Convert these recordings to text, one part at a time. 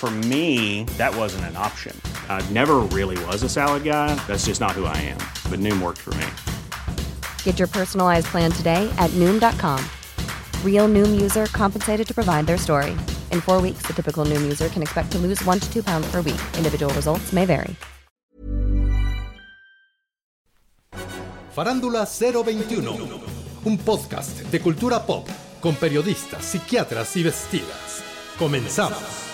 For me, that wasn't an option. I never really was a salad guy. That's just not who I am. But Noom worked for me. Get your personalized plan today at Noom.com. Real Noom user compensated to provide their story. In four weeks, the typical Noom user can expect to lose one to two pounds per week. Individual results may vary. Farándula 021, un podcast de cultura pop con periodistas, psiquiatras y vestidas. Comenzamos.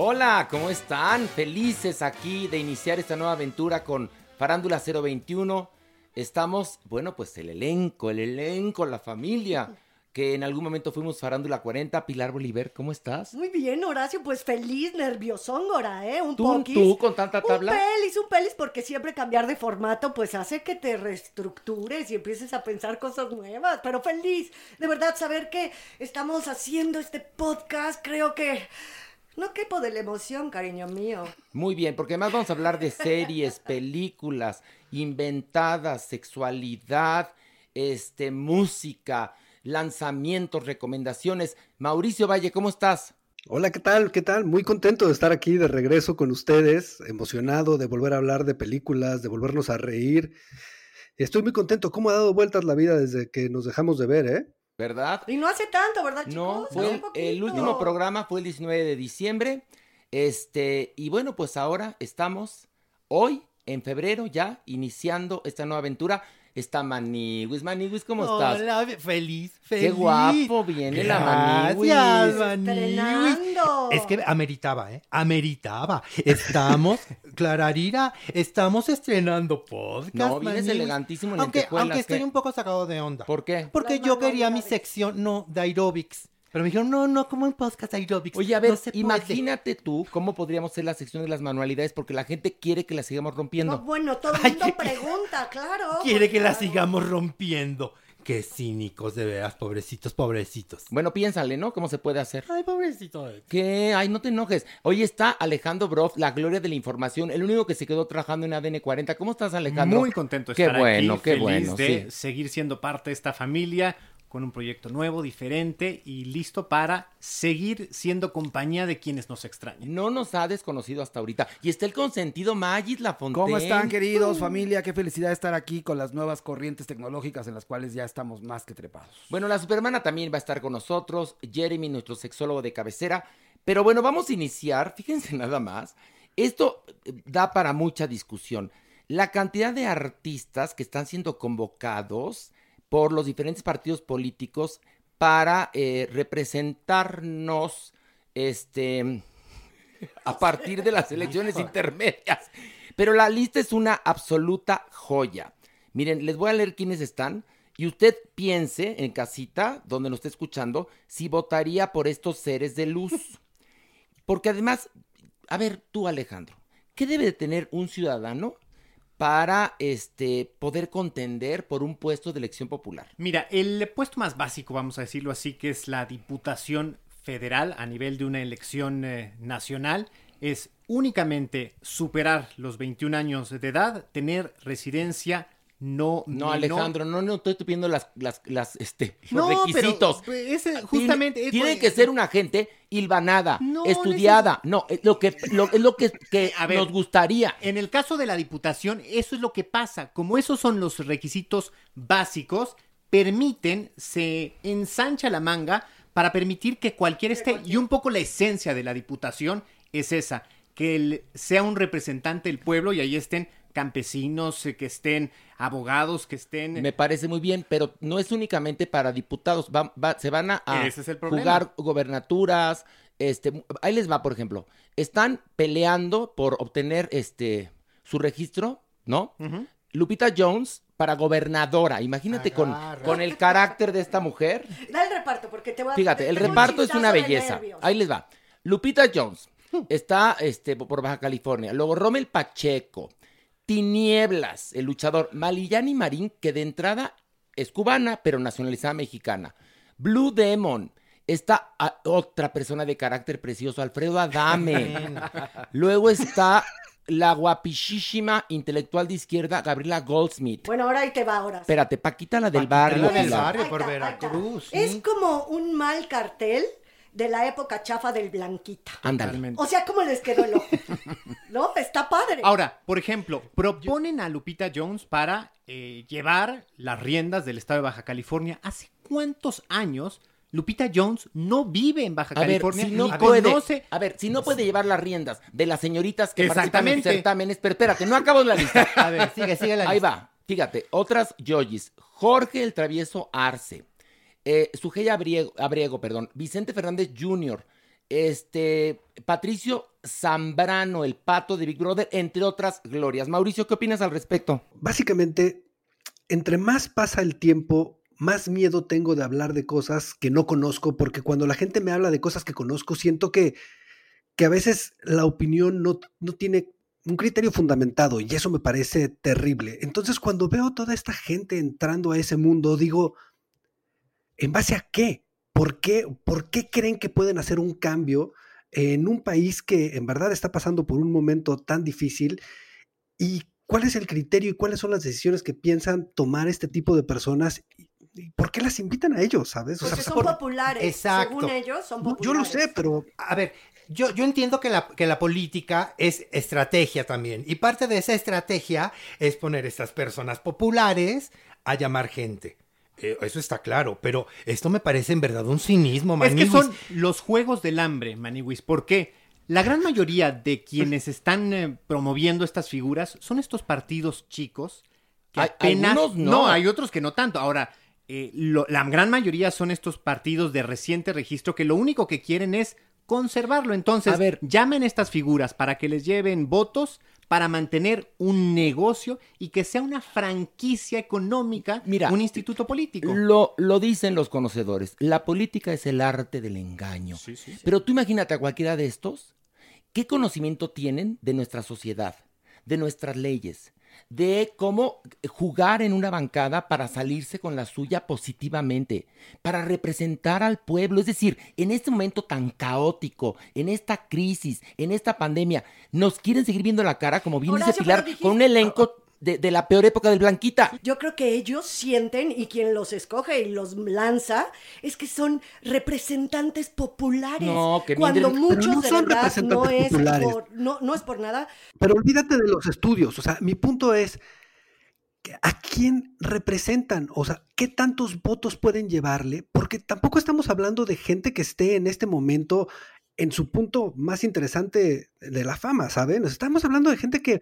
Hola, ¿cómo están? Felices aquí de iniciar esta nueva aventura con Farándula 021. Estamos, bueno, pues el elenco, el elenco, la familia que en algún momento fuimos Farándula 40. Pilar Bolívar, ¿cómo estás? Muy bien, Horacio, pues feliz, nerviosóngora, ¿eh? Un ¿Tú, poquis. tú con tanta tabla? Un pelis, un pelis, porque siempre cambiar de formato, pues hace que te reestructures y empieces a pensar cosas nuevas, pero feliz, de verdad, saber que estamos haciendo este podcast, creo que... No quepo de la emoción, cariño mío. Muy bien, porque además vamos a hablar de series, películas, inventadas, sexualidad, este, música, lanzamientos, recomendaciones. Mauricio Valle, ¿cómo estás? Hola, ¿qué tal? ¿Qué tal? Muy contento de estar aquí de regreso con ustedes, emocionado de volver a hablar de películas, de volvernos a reír. Estoy muy contento. ¿Cómo ha dado vueltas la vida desde que nos dejamos de ver, eh? ¿Verdad? Y no hace tanto, ¿verdad, chicos? No, fue el, el, último programa fue el 19 de diciembre. Este, y bueno, pues ahora estamos hoy en febrero ya iniciando esta nueva aventura. Está Maniwis. Maniwis, ¿cómo estás? Hola, feliz, feliz. Qué guapo viene la Maniwis. Estrenando. Es que ameritaba, ¿eh? Ameritaba. Estamos, Clararira, estamos estrenando podcast. No, vienes elegantísimo en Aunque, lentejuelas, aunque estoy ¿qué? un poco sacado de onda. ¿Por qué? Porque yo quería mi sección, no, de aerobics. Pero me dijeron, no, no, como en podcast aerobics. Oye, a ver, no se puede. imagínate tú cómo podríamos hacer la sección de las manualidades porque la gente quiere que la sigamos rompiendo. No, bueno, todo el mundo pregunta, claro. Quiere que la claro. sigamos rompiendo. Qué cínicos, de veras, pobrecitos, pobrecitos. Bueno, piénsale, ¿no? ¿Cómo se puede hacer? Ay, pobrecito. ¿Qué? Ay, no te enojes. Hoy está Alejandro Broff, la gloria de la información, el único que se quedó trabajando en ADN 40. ¿Cómo estás, Alejandro? Muy contento de Qué estar bueno, aquí, qué feliz bueno, de sí. seguir siendo parte de esta familia con un proyecto nuevo, diferente y listo para seguir siendo compañía de quienes nos extrañan. No nos ha desconocido hasta ahorita. Y está el consentido Magis La Fontaine. ¿Cómo están, queridos? Familia, qué felicidad estar aquí con las nuevas corrientes tecnológicas en las cuales ya estamos más que trepados. Bueno, la Supermana también va a estar con nosotros, Jeremy, nuestro sexólogo de cabecera. Pero bueno, vamos a iniciar, fíjense nada más. Esto eh, da para mucha discusión. La cantidad de artistas que están siendo convocados por los diferentes partidos políticos para eh, representarnos este, a partir de las elecciones intermedias. Pero la lista es una absoluta joya. Miren, les voy a leer quiénes están y usted piense en casita, donde nos esté escuchando, si votaría por estos seres de luz. Porque además, a ver, tú Alejandro, ¿qué debe de tener un ciudadano para este, poder contender por un puesto de elección popular? Mira, el puesto más básico, vamos a decirlo así, que es la Diputación Federal a nivel de una elección eh, nacional, es únicamente superar los 21 años de edad, tener residencia no No, Alejandro, no, no estoy pidiendo las, las, las, este, los No, pero, requisitos. pues, ese Tiene- justamente es Tiene, por- que ser una gente hilvanada, No estudiada. No, es lo que, lo, es lo que, que A ver, nos gustaría. En el caso de la diputación, eso es lo que pasa. Como esos son los requisitos básicos, permiten, se ensancha la manga para permitir que cualquiera esté. Y un poco la esencia de la diputación es esa, que el- sea un representante del pueblo y ahí estén campesinos, eh, que estén abogados, que estén... Me parece muy bien, pero no es únicamente para diputados. Va- va- se van a, a Ese es el problema. jugar gobernaturas. Este, ahí les va, por ejemplo. Están peleando por obtener este su registro, ¿no? Lupita Jones para gobernadora. Imagínate con, Agarra. con el carácter de esta mujer. Da el reparto, porque te voy a... Fíjate, el un reparto es una belleza. Ahí les va. Lupita Jones está este, por Baja California. Luego Rommel Pacheco. Tinieblas, el luchador. Malillani Marín, que de entrada es cubana, pero nacionalizada mexicana. Blue Demon. Está a- otra persona de carácter precioso, Alfredo Adame. Luego está la guapichísima intelectual de izquierda, Gabriela Goldsmith. Bueno, ahora ahí te va ahora. Espérate, Paquita la del Paquita barrio. la del barrio. Por. Veracruz, Es como un mal cartel de la época chafa del Blanquita. Ándale. O sea, ¿cómo les quedó el ojo? ¿No? Está padre. Ahora, por ejemplo, proponen a Lupita Jones para eh, llevar las riendas del estado de Baja California. ¿Hace cuántos años Lupita Jones no vive en Baja A ver, California? si no ni puede, conoce- a ver, si no puede llevar las riendas de las señoritas que participan en certámenes, pero espérate, no acabo la lista. A ver, sigue, sigue la Ahí lista. va, fíjate, otras yoyis. Jorge el Travieso Arce, eh, Sujei Abriego, perdón, Vicente Fernández Jr., este, Patricio Zambrano, el pato de Big Brother, entre otras glorias. Mauricio, ¿qué opinas al respecto? Básicamente, entre más pasa el tiempo, más miedo tengo de hablar de cosas que no conozco, porque cuando la gente me habla de cosas que conozco, siento que, que a veces la opinión no, no tiene un criterio fundamentado y eso me parece terrible. Entonces, cuando veo toda esta gente entrando a ese mundo, digo, ¿en base a qué? ¿Por qué, por qué creen que pueden hacer un cambio en un país que en verdad está pasando por un momento tan difícil? ¿Y cuál es el criterio y cuáles son las decisiones que piensan tomar este tipo de personas? ¿Y y por qué las invitan a ellos, sabes? O Porque sea, son por- populares. Exacto. Según ellos, son no, populares. yo lo sé, pero A ver, yo, yo entiendo que la, que la política es estrategia también. Y parte de esa estrategia es poner estas personas populares a llamar gente. Eh, eso está claro, pero esto me parece en verdad un cinismo, Es que Maniwis. son los juegos del hambre, Maniwis. ¿Por qué? La gran mayoría de quienes están eh, promoviendo estas figuras son estos partidos chicos que apenas... algunos no. hay otros que no tanto. Ahora, eh, lo- la gran mayoría son estos partidos de reciente registro que lo único que quieren es conservarlo. Entonces, A ver. llamen estas figuras para que les lleven votos para mantener un negocio y que sea una franquicia económica, Mira, un instituto político. Lo, lo dicen los conocedores. La política es el arte del engaño. Pero tú imagínate a cualquiera de estos, ¿qué conocimiento tienen de nuestra sociedad, de nuestras leyes, de cómo jugar en una bancada para salirse con la suya positivamente, para representar al pueblo? Es decir, en este momento tan caótico, en esta crisis, en esta pandemia, nos quieren seguir viendo la cara, como bien dice Horacio, Pilar, pero dijiste- con un elenco de, de la peor época del Blanquita. Yo creo que ellos sienten y quien los escoge y los lanza es que son representantes populares. No, que cuando miren- muchos Pero no de son verdad no representantes es populares. por no, no es por nada. Pero olvídate de los estudios. O sea, mi punto es, que ¿a quién representan? O sea, ¿qué tantos votos pueden llevarle? Porque tampoco estamos hablando de gente que esté en este momento en su punto más interesante de la fama, ¿saben? Estamos hablando de gente que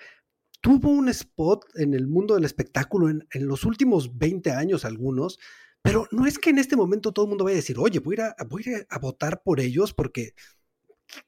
tuvo un spot en el mundo del espectáculo en, en los últimos 20 años algunos, pero no es que en este momento todo el mundo vaya a decir, oye, voy a ir a, voy a, votar por ellos porque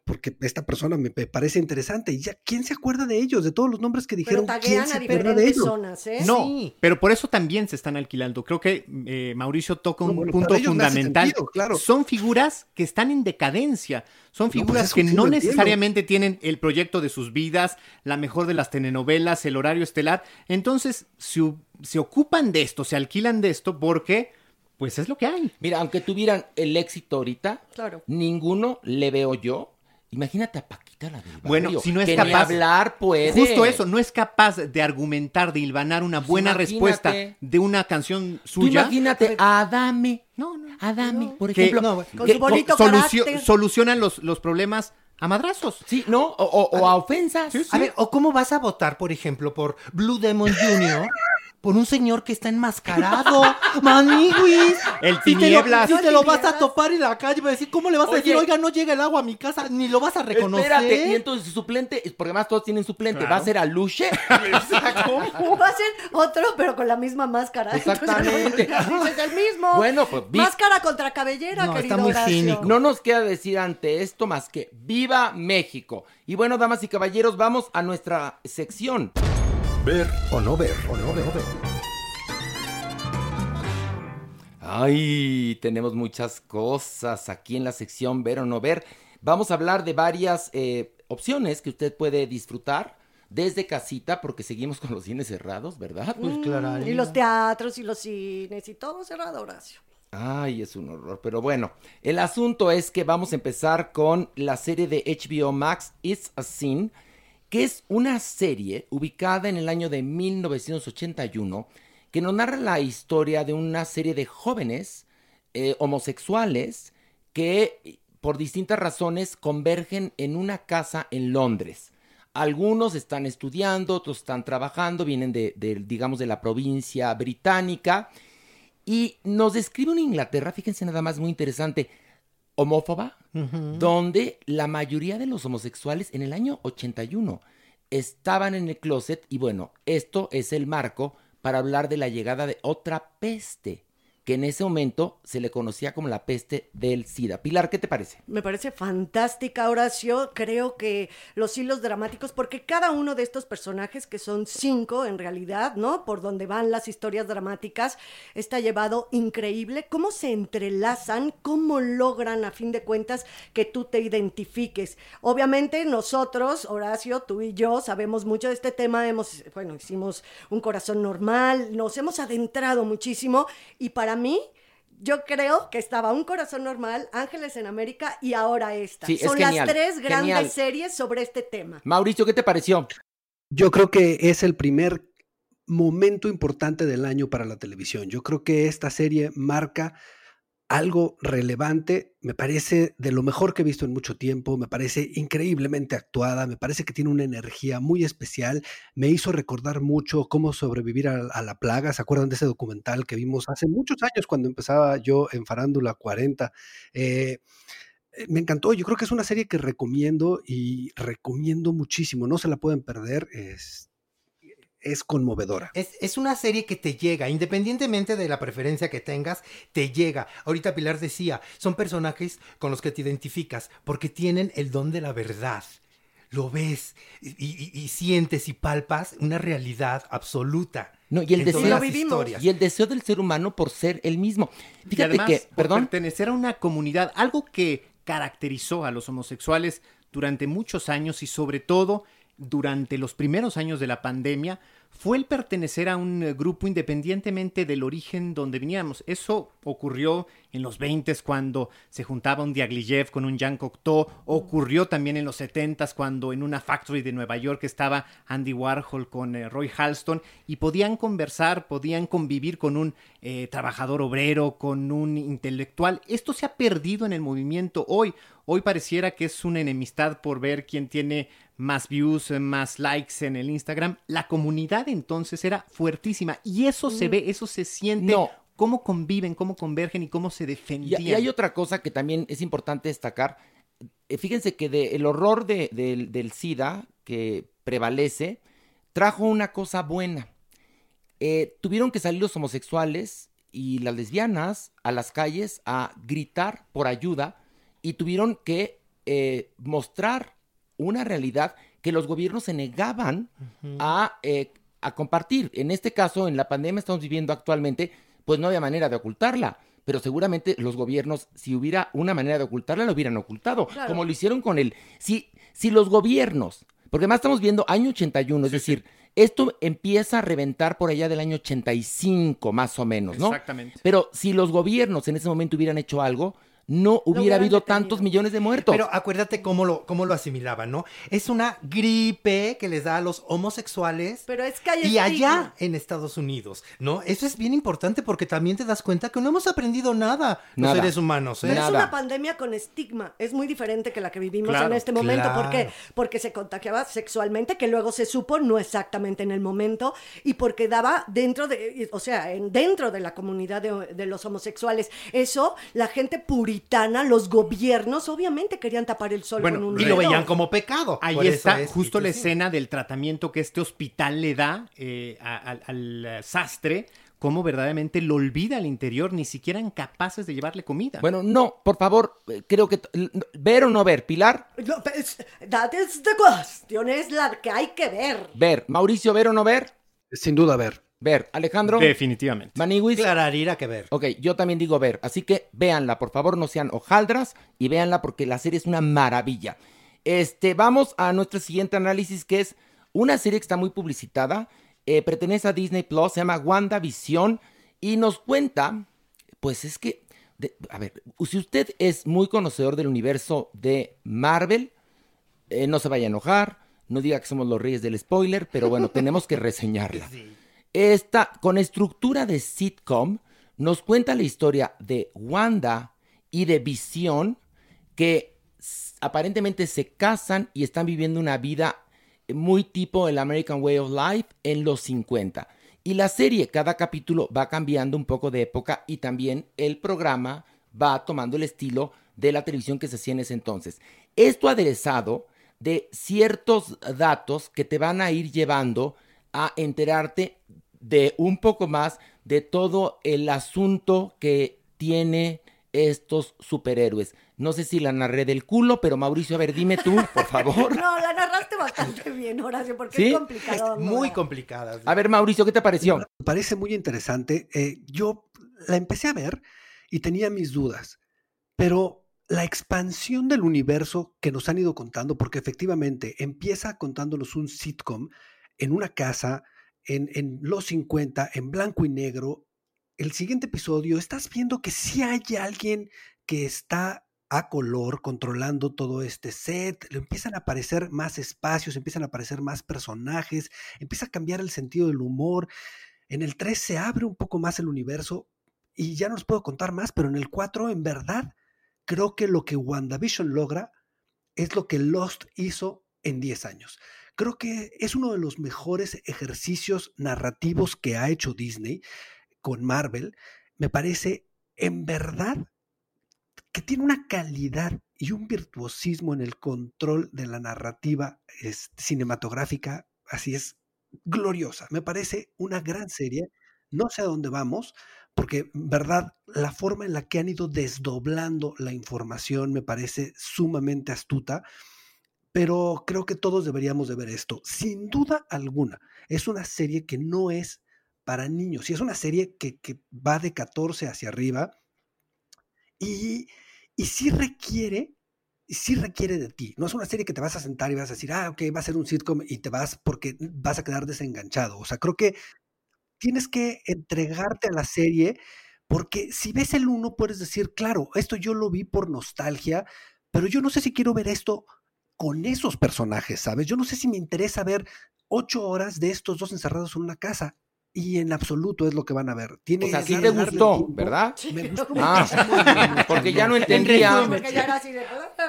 porque esta persona me, parece interesante. Y ya, ¿quién se acuerda de ellos? De todos los nombres que Pero dijeron, ¿quién taguean se a acuerda de diferentes ellos? zonas, ¿eh? No, Sí. pero por eso también se están alquilando. Creo que eh, Mauricio toca No, un bueno, punto fundamental. sentido, claro. Son figuras que están en decadencia. Son pues figuras que no necesariamente tienen el proyecto de sus vidas, la mejor de las telenovelas, el horario estelar. Entonces, se ocupan de esto, se alquilan de esto porque, pues es lo que hay. Mira, aunque tuvieran el éxito ahorita, Claro. ninguno le veo yo. Imagínate a Paquita la del barrio, Bueno, si no es que capaz- hablar puede. Justo eso, no es capaz de argumentar, de hilvanar una Pues buena imagínate. respuesta de una canción Tú suya. imagínate a Adame. No, no. Adame, por que- ejemplo. no, Con que su bonito solucio- carácter. solucionan los, los problemas a madrazos. Sí, ¿no? O, o- o a ofensas. A ver, o cómo vas a votar, por ejemplo, por Blue Demon Jr. por un señor que está enmascarado. Maniguis. El Si te lo, tinieblas. si te lo vas a Tinieblas. topar en la calle, va a decir, ¿cómo le vas a decir, oiga, no llega el agua a mi casa? Ni lo vas a reconocer. Espérate, y entonces su suplente, porque además todos tienen suplente, ¿va a ser Aluche? Va a ser otro, pero con la misma máscara. Exactamente. Entonces, es el mismo. Bueno, pues, vi- Máscara contra cabellera, No, querido está muy Horacio. cínico. No nos queda decir ante esto más que ¡Viva México! Y bueno, damas y caballeros, vamos a nuestra sección. Ver o no ver, o no ver. Ay, tenemos muchas cosas aquí en la sección Ver o no ver. Vamos a hablar de varias eh, opciones que usted puede disfrutar desde casita, porque seguimos con los cines cerrados, ¿verdad? Pues claro. Mm, Y los teatros y los cines y todo cerrado, Horacio. Ay, es un horror. Pero bueno, el asunto es que vamos a empezar con la serie de HBO Max, It's a Sin, que es una serie ubicada en el año de 1981 que nos narra la historia de una serie de jóvenes eh, homosexuales que por distintas razones convergen en una casa en Londres. Algunos están estudiando, otros están trabajando, vienen de, de, digamos, de la provincia británica. Y nos describe una Inglaterra, fíjense nada más, muy interesante, homófoba, donde la mayoría de los homosexuales en el año 81 estaban en el closet y bueno, esto es el marco para hablar de la llegada de otra peste, que en ese momento se le conocía como la peste del SIDA. Pilar, ¿qué te parece? Me parece fantástica, Horacio. Creo que los hilos dramáticos, porque cada uno de estos personajes, que son cinco en realidad, ¿no? Por donde van las historias dramáticas, está llevado increíble. Cómo se entrelazan, cómo logran, a fin de cuentas, que tú te identifiques. Obviamente, nosotros, Horacio, tú y yo, sabemos mucho de este tema. Hemos, bueno, hicimos un corazón normal, nos hemos adentrado muchísimo. Y para mí, yo creo que estaba Un Corazón Normal, Ángeles en América y ahora esta. Sí, es Son genial, las tres grandes genial. series sobre este tema. Mauricio, ¿qué te pareció? Yo creo que es el primer momento importante del año para la televisión. Yo creo que esta serie marca algo relevante, me parece de lo mejor que he visto en mucho tiempo, me parece increíblemente actuada, me parece que tiene una energía muy especial, me hizo recordar mucho cómo sobrevivir a, la plaga, ¿se acuerdan de ese documental que vimos hace muchos años cuando empezaba yo en Farándula 40? Eh, eh, me encantó, yo creo que es una serie que recomiendo y recomiendo muchísimo, no se la pueden perder, es, es conmovedora. Es, es una serie que te llega, independientemente de la preferencia que tengas, te llega. Ahorita Pilar decía, son personajes con los que te identificas porque tienen el don de la verdad. Lo ves y, y- y sientes y palpas una realidad absoluta. No, y el deseo, vivimos. historias. y el deseo del ser humano por ser el mismo. Y Fíjate además, que, por perdón, pertenecer a una comunidad, algo que caracterizó a los homosexuales durante muchos años y sobre todo durante los primeros años de la pandemia fue el pertenecer a un eh, grupo independientemente del origen donde veníamos. Eso ocurrió en los 20 cuando se juntaba un Diaghilev con un Jean Cocteau, ocurrió también en los 70s cuando en una factory de Nueva York estaba Andy Warhol con eh, Roy Halston y podían conversar, podían convivir con un eh, trabajador obrero, con un intelectual. Esto se ha perdido en el movimiento hoy. Hoy pareciera que es una enemistad por ver quién tiene más views, eh, más likes en el Instagram. La comunidad entonces era fuertísima y eso se ve, eso se siente. No. Cómo conviven, cómo convergen y cómo se defendían. y hay otra cosa que también es importante destacar. Eh, Fíjense que de- el horror de- del- del SIDA que prevalece trajo una cosa buena. Eh, tuvieron que salir los homosexuales y las lesbianas a las calles a gritar por ayuda y tuvieron que eh, mostrar una realidad que los gobiernos se negaban a, eh, a compartir. En este caso, en la pandemia estamos viviendo actualmente, pues no había manera de ocultarla. Pero seguramente los gobiernos, si hubiera una manera de ocultarla, lo hubieran ocultado. Claro. Como lo hicieron con el... Si, si los gobiernos, porque además estamos viendo año 81, es decir, esto empieza a reventar por allá del año 85, más o menos, ¿no? Exactamente. Pero si los gobiernos en ese momento hubieran hecho algo, no hubiera habido detenido. tantos millones de muertos. Pero acuérdate cómo lo, cómo lo asimilaban, ¿no? Es una gripe que les da a los homosexuales. Pero es que hay Y allá en Estados Unidos, ¿no? Eso es bien importante porque también te das cuenta que no hemos aprendido nada, Nada. los seres humanos, ¿eh? Pero es una pandemia con estigma. Es muy diferente que la que vivimos Claro, en este momento. ¿Por qué? claro. Porque se contagiaba sexualmente, que luego se supo, no exactamente en el momento, y porque daba dentro de, o sea, en, dentro de la comunidad de, de los homosexuales. Eso, la gente puritana, los gobiernos, obviamente querían tapar el sol Bueno, con un Y lo veían como pecado. Ahí está es- justo la sí. escena del tratamiento que este hospital le da eh, a- al, al, eh, sastre, cómo verdaderamente lo olvida al interior, ni siquiera eran capaces de llevarle comida. Bueno, no, por favor, eh, creo que... ¿Ver o no ver? Pilar, No, pues, that is the question, es la que hay que ver. ver. Mauricio, ¿ver o no ver? Sin duda, ver. Ver. Alejandro, Definitivamente. Maniwis. Clararira que ver. Ok, yo también digo ver, así que véanla, por favor, no sean hojaldras y véanla porque la serie es una maravilla. Este, vamos a nuestro siguiente análisis que es una serie que está muy publicitada, eh, pertenece a Disney Plus, se llama WandaVision y nos cuenta, pues es que, de- a ver, si usted es muy conocedor del universo de Marvel, eh, no se vaya a enojar, no diga que somos los reyes del spoiler, pero bueno, tenemos que reseñarla. Esta, con estructura de sitcom, nos cuenta la historia de Wanda y de Visión, que aparentemente se casan y están viviendo una vida muy tipo el American Way of Life en los 50. Y la serie, cada capítulo va cambiando un poco de época y también el programa va tomando el estilo de la televisión que se hacía en ese entonces. Esto aderezado de ciertos datos que te van a ir llevando a enterarte de un poco más de todo el asunto que tiene estos superhéroes. No sé si la narré del culo, pero Mauricio, a ver, dime tú, por favor. No, la narraste bastante bien, Horacio, porque ¿Sí? es complicado. Es muy complicada. A ver, Mauricio, ¿qué te pareció? Me parece muy interesante. Eh, yo la empecé a ver y tenía mis dudas, pero la expansión del universo que nos han ido contando, porque efectivamente empieza contándonos un sitcom en una casa, en, los 50, en blanco y negro. El siguiente episodio, estás viendo que sí hay alguien que está a color controlando todo este set, le empiezan a aparecer más espacios, empiezan a aparecer más personajes, empieza a cambiar el sentido del humor. En el 3 se abre un poco más el universo y ya no les puedo contar más, pero en el 4 en verdad creo que lo que WandaVision logra es lo que Lost hizo en 10 años. Creo que es uno de los mejores ejercicios narrativos que ha hecho Disney con Marvel. Me parece en verdad que tiene una calidad y un virtuosismo en el control de la narrativa cinematográfica, así es, gloriosa. Me parece una gran serie. No sé a dónde vamos, porque, verdad, la forma en la que han ido desdoblando la información me parece sumamente astuta, pero creo que todos deberíamos de ver esto. Sin duda alguna, es una serie que no es para niños, y es una serie que, va de 14 hacia arriba, y, y sí requiere, sí requiere de ti. No es una serie que te vas a sentar y vas a decir, ah, ok, va a ser un sitcom y te vas porque vas a quedar desenganchado. O sea, creo que tienes que entregarte a la serie porque si ves el uno puedes decir, claro, esto yo lo vi por nostalgia, pero yo no sé si quiero ver esto con esos personajes, ¿sabes? Yo no sé si me interesa ver ocho horas de estos dos encerrados en una casa. Y en absoluto es lo que van a ver. Tiene O sea, sí que te gustó, tiempo. ¿verdad? Me gustó Ah, porque ya no entendía. Porque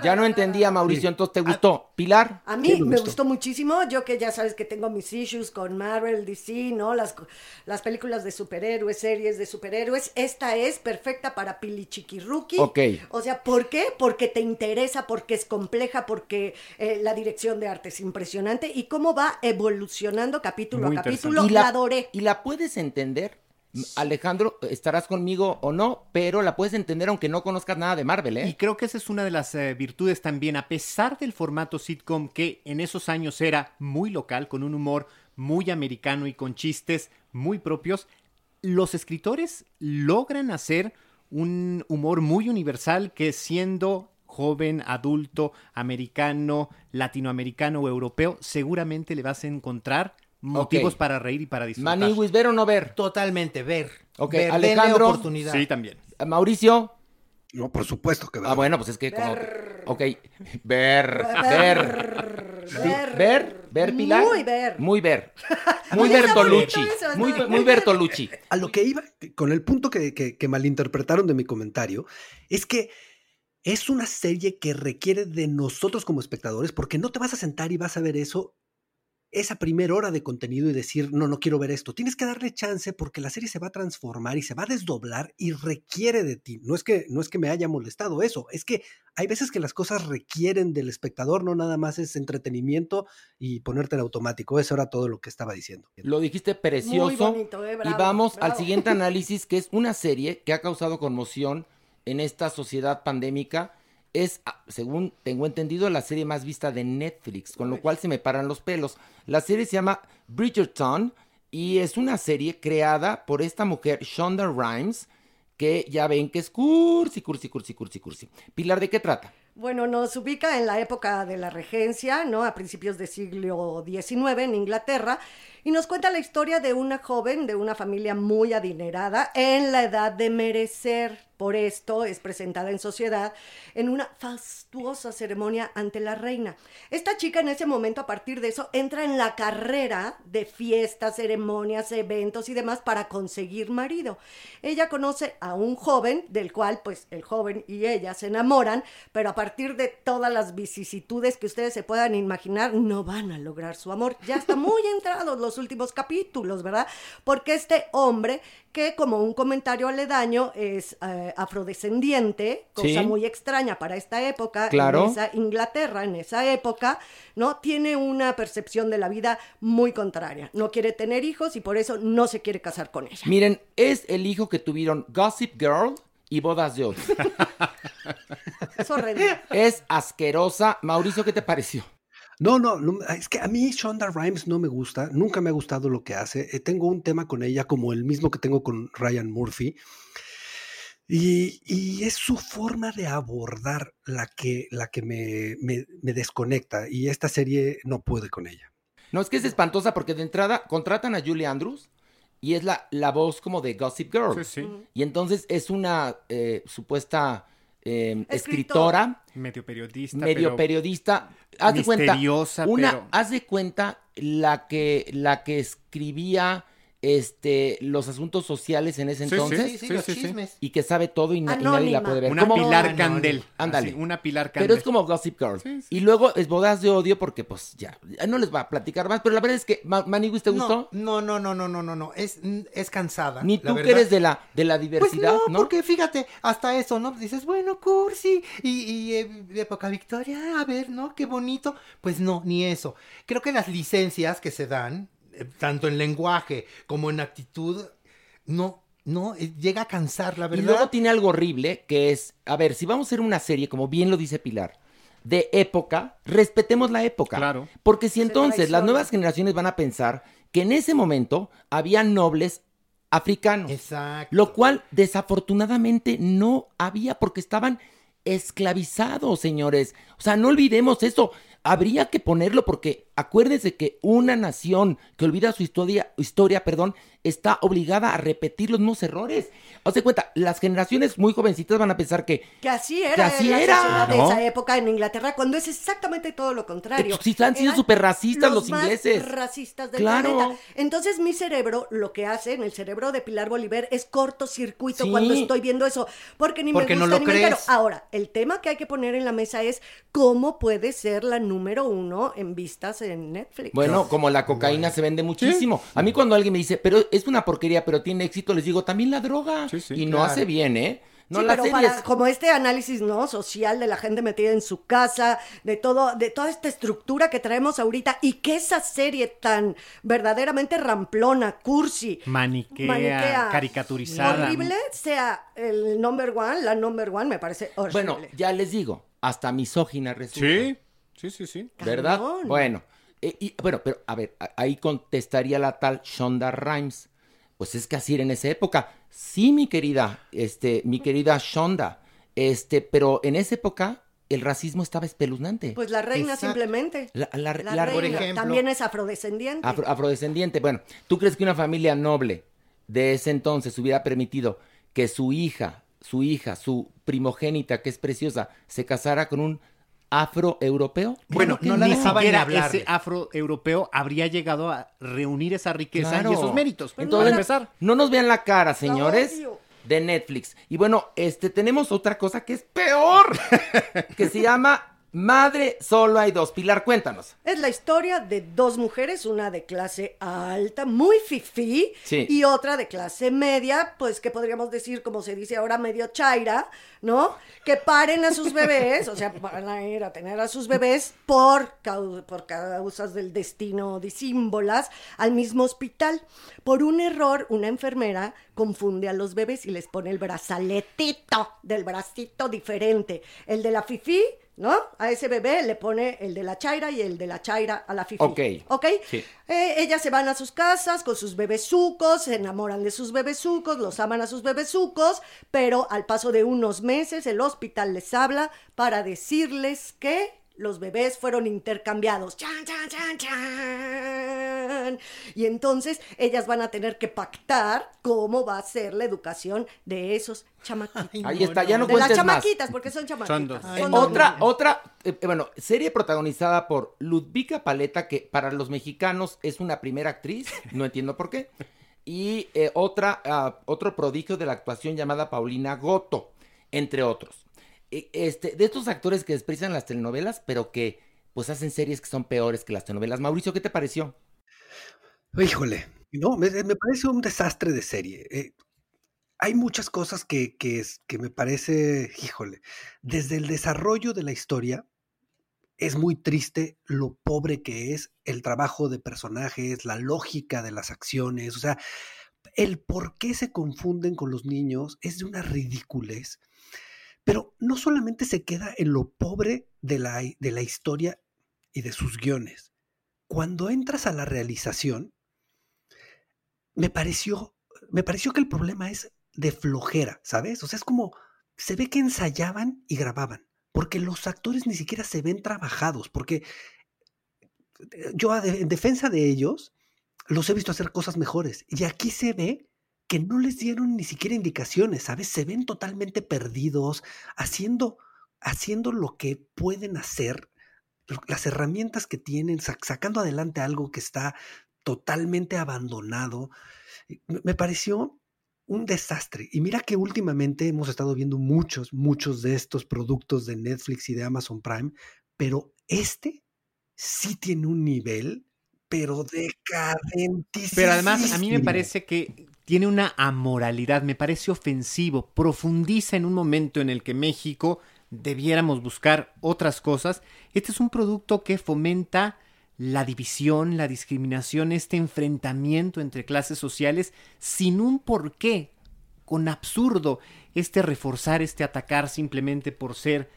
ya no entendía, Mauricio, entonces te gustó. Pilar. A mí me gustó. muchísimo, yo que ya sabes que tengo mis issues con Marvel, DC, ¿no? Las, las películas de superhéroes, series de superhéroes. Esta es perfecta para Pili Chiquiruki. Ok. O sea, ¿por qué? Porque te interesa, porque es compleja, porque eh, la dirección de arte es impresionante y cómo va evolucionando capítulo Muy a capítulo. Y la- la adoré. Y la puedes entender, Alejandro, estarás conmigo o no, pero la puedes entender aunque no conozcas nada de Marvel, ¿eh? Y creo que esa es una de las eh, virtudes también, a pesar del formato sitcom que en esos años era muy local, con un humor muy americano y con chistes muy propios, los escritores logran hacer un humor muy universal que siendo joven, adulto, americano, latinoamericano o europeo, seguramente le vas a encontrar motivos para reír y para disfrutar. Maniwis, ¿ver o no ver? Totalmente, ver. Ok, Ver, Alejandro. oportunidad. Sí, también. Mauricio. No, por supuesto que Ah, bueno, pues es que como... Ver. Ok, ver, ver. Ver. Ver, ver, Pilar. Muy ver. Muy ver. Muy Bertolucci. eso, Muy, está- muy Bertolucci. A lo que iba, con el punto que, que- que malinterpretaron de mi comentario, es que es una serie que requiere de nosotros como espectadores, porque no te vas a sentar y vas a ver eso esa primera hora de contenido y decir, no, no quiero ver esto. Tienes que darle chance porque la serie se va a transformar y se va a desdoblar y requiere de ti. No es que, no es que me haya molestado eso, es que hay veces que las cosas requieren del espectador, no nada más es entretenimiento y ponerte en automático. Eso era todo lo que estaba diciendo. Lo dijiste precioso. Muy bonito, eh, y bravo, vamos al siguiente análisis, que es una serie que ha causado conmoción en esta sociedad pandémica. Es, ah, según tengo entendido, la serie más vista de Netflix, con lo cual se me paran los pelos. La serie se llama Bridgerton y es una serie creada por esta mujer, Shonda Rhimes, que ya ven que es cursi, cursi, cursi, cursi, cursi. Pilar, ¿de qué trata? Bueno, nos ubica en la época de la regencia, ¿no? A principios del siglo XIX en Inglaterra. Y nos cuenta la historia de una joven de una familia muy adinerada en la edad de merecer. Por esto es presentada en sociedad en una fastuosa ceremonia ante la reina. Esta chica en ese momento, a partir de eso, entra en la carrera de fiestas, ceremonias, eventos y demás para conseguir marido. Ella conoce a un joven del cual pues el joven y ella se enamoran, pero a partir de todas las vicisitudes que ustedes se puedan imaginar, no van a lograr su amor. Ya está muy entrados los últimos capítulos, ¿verdad? Porque este hombre, que como un comentario aledaño es eh, afrodescendiente, cosa Sí. muy extraña para esta época, Claro. en esa Inglaterra, en esa época, ¿no? Tiene una percepción de la vida muy contraria. No quiere tener hijos y por eso no se quiere casar con ella. Miren, es el hijo que tuvieron Gossip Girl y Bodas de Odio. Es horrendo. es asquerosa. Mauricio, ¿qué te pareció? No, no, no, es que a mí Shonda Rhimes no me gusta, nunca me ha gustado lo que hace. Eh, tengo un tema con ella como el mismo que tengo con Ryan Murphy. Y, y es su forma de abordar la que, la que me, me- me desconecta. Y esta serie no puede con ella. No, es que es espantosa porque de entrada contratan a Julie Andrews y es la, la voz como de Gossip Girl. Sí, sí. Y entonces es una eh, supuesta eh, Escritor. escritora, Medio periodista. medio pero periodista. Haz de cuenta, misteriosa, una, pero- haz de cuenta la que, la que escribía este, los asuntos sociales en ese Sí, sí, entonces Sí, sí, Sí, los chismes. y que sabe todo y, na- y nadie la Anónima. puede ver. Una Como- Pilar. Candel. Ándale. Una Pilar Candel. Pero es como Gossip Girl. Sí, sí. Y luego es Bodas de Odio porque pues ya, ya no les va a platicar más, pero la verdad es que, Ma- Maniguis, ¿te gustó? No, no, no, no, no, no, no. Es, es cansada. Ni la tú que eres de la, de la Pues diversidad, no, ¿no? porque fíjate, hasta eso, ¿no? Dices, bueno, cursi, y, y eh, época Victoria, a ver, ¿no? Qué bonito. Pues no, ni eso. Creo que las licencias que se dan, tanto en lenguaje como en actitud, no, no, eh, llega a cansar, la Y verdad. luego tiene algo horrible que es, a ver, si vamos a hacer una serie, como bien lo dice Pilar, de época, respetemos la época. Claro. Porque si entonces las nuevas generaciones van a pensar que en ese momento había nobles africanos. Exacto. Lo cual desafortunadamente no había porque estaban esclavizados, señores. O sea, no olvidemos eso. Habría que ponerlo porque acuérdense que una nación que olvida su historia, historia, perdón, está obligada a repetir los mismos errores. Haz cuenta, las generaciones muy jovencitas van a pensar que Que así era, Que así la era, de ¿no? esa época en Inglaterra, cuando es exactamente todo lo contrario. Sí, han sido súper racistas los más ingleses. racistas del Claro. planeta. Entonces mi cerebro, lo que hace en el cerebro de Pilar Bolívar es cortocircuito Sí. cuando estoy viendo eso, porque ni Porque me no gusta lo ni me crees. Ahora, el tema que hay que poner en la mesa es cómo puede ser la número uno en vistas en Netflix. Bueno, como la cocaína se vende muchísimo. A mí cuando alguien me dice, pero es una porquería, pero tiene éxito, les digo, también la droga. Sí, sí, y no hace bien, ¿eh? No, sí, la pero serie para, es- como este análisis no social de la gente metida en su casa, de todo, de toda esta estructura que traemos ahorita y que esa serie tan verdaderamente ramplona, cursi, Maniquea, caricaturizada. horrible, sea el number one, la number one, me parece horrible. Bueno, ya les digo, hasta misógina resulta. Sí, sí, sí, sí. ¿Verdad? Cañón. Bueno, eh, y, bueno, pero a ver, a- ahí contestaría la tal Shonda Rhimes. Pues es que así era en esa época. Sí, mi querida, este, mi querida Shonda, este, pero en esa época el racismo estaba espeluznante. Pues la reina Exacto. simplemente. La- la- La la- reina por ejemplo, también es afrodescendiente. Afro- afrodescendiente. Bueno, ¿tú crees que una familia noble de ese entonces hubiera permitido que su hija su hija, su primogénita, que es preciosa, se casara con un afroeuropeo? Bueno, no no ni siquiera hablarle. ese afroeuropeo habría llegado a reunir esa riqueza Claro. y esos méritos. Entonces, para empezar. no nos vean la cara, señores, de Netflix. Y bueno, este tenemos otra cosa que es peor, que se llama Madre solo hay dos. Pilar, cuéntanos. Es la historia de dos mujeres, una de clase alta, muy fifí, Sí. y otra de clase media, pues que podríamos decir, como se dice ahora, medio chaira, ¿no? Que paren a sus bebés, o sea, van a ir a tener a sus bebés por, cau- por causas del destino disímbolas al mismo hospital. Por un error, una enfermera confunde a los bebés y les pone el brazaletito del bracito diferente. El de la fifí, ¿no? A ese bebé le pone el de la chaira y el de la chaira a la fifí. Ok. ¿Ok? Sí. Eh, ellas se van a sus casas con sus bebesucos, se enamoran de sus bebesucos, los aman a sus bebesucos, pero al paso de unos meses el hospital les habla para decirles que los bebés fueron intercambiados. ¡Chan, chan, chan, chan! Y entonces ellas van a tener que pactar cómo va a ser la educación de esos chamaquitos. Ahí está, ya no de las cuentes más. chamaquitas, porque son chamaquitas. Son dos. Son dos Otra, otra, eh, eh, bueno, serie protagonizada por Ludvika Paleta, que para los mexicanos es una primera actriz, no entiendo por qué. Y eh, otra, ah, otro prodigio de la actuación llamada Paulina Goto, entre otros. Eh, Este, de estos actores que desprecian las telenovelas, pero que pues hacen series que son peores que las telenovelas. Mauricio, ¿qué te pareció? Híjole, no, me, me parece un desastre de serie. Eh, hay muchas cosas que, que, que me parece, híjole, desde el desarrollo de la historia, es muy triste lo pobre que es el trabajo de personajes, la lógica de las acciones, o sea, el por qué se confunden con los niños es de una ridiculez. Pero no solamente se queda en lo pobre de la, de la historia y de sus guiones. Cuando entras a la realización, me pareció, me pareció que el problema es de flojera, ¿sabes? O sea, es como, se ve que ensayaban y grababan, porque los actores ni siquiera se ven trabajados, porque eh, yo en defensa de ellos los he visto hacer cosas mejores, y aquí se ve que no les dieron ni siquiera indicaciones, ¿sabes? Se ven totalmente perdidos, haciendo, haciendo lo que pueden hacer, las herramientas que tienen, sac- sacando adelante algo que está totalmente abandonado. Me pareció un desastre. Y mira que últimamente hemos estado viendo muchos, muchos de estos productos de Netflix y de Amazon Prime, pero este sí tiene un nivel, pero decadentísimo. Pero además, a mí me parece que tiene una amoralidad, me parece ofensivo, profundiza en un momento en el que México debiéramos buscar otras cosas. Este es un producto que fomenta la división, la discriminación, este enfrentamiento entre clases sociales sin un porqué, con absurdo, este reforzar, este atacar simplemente por ser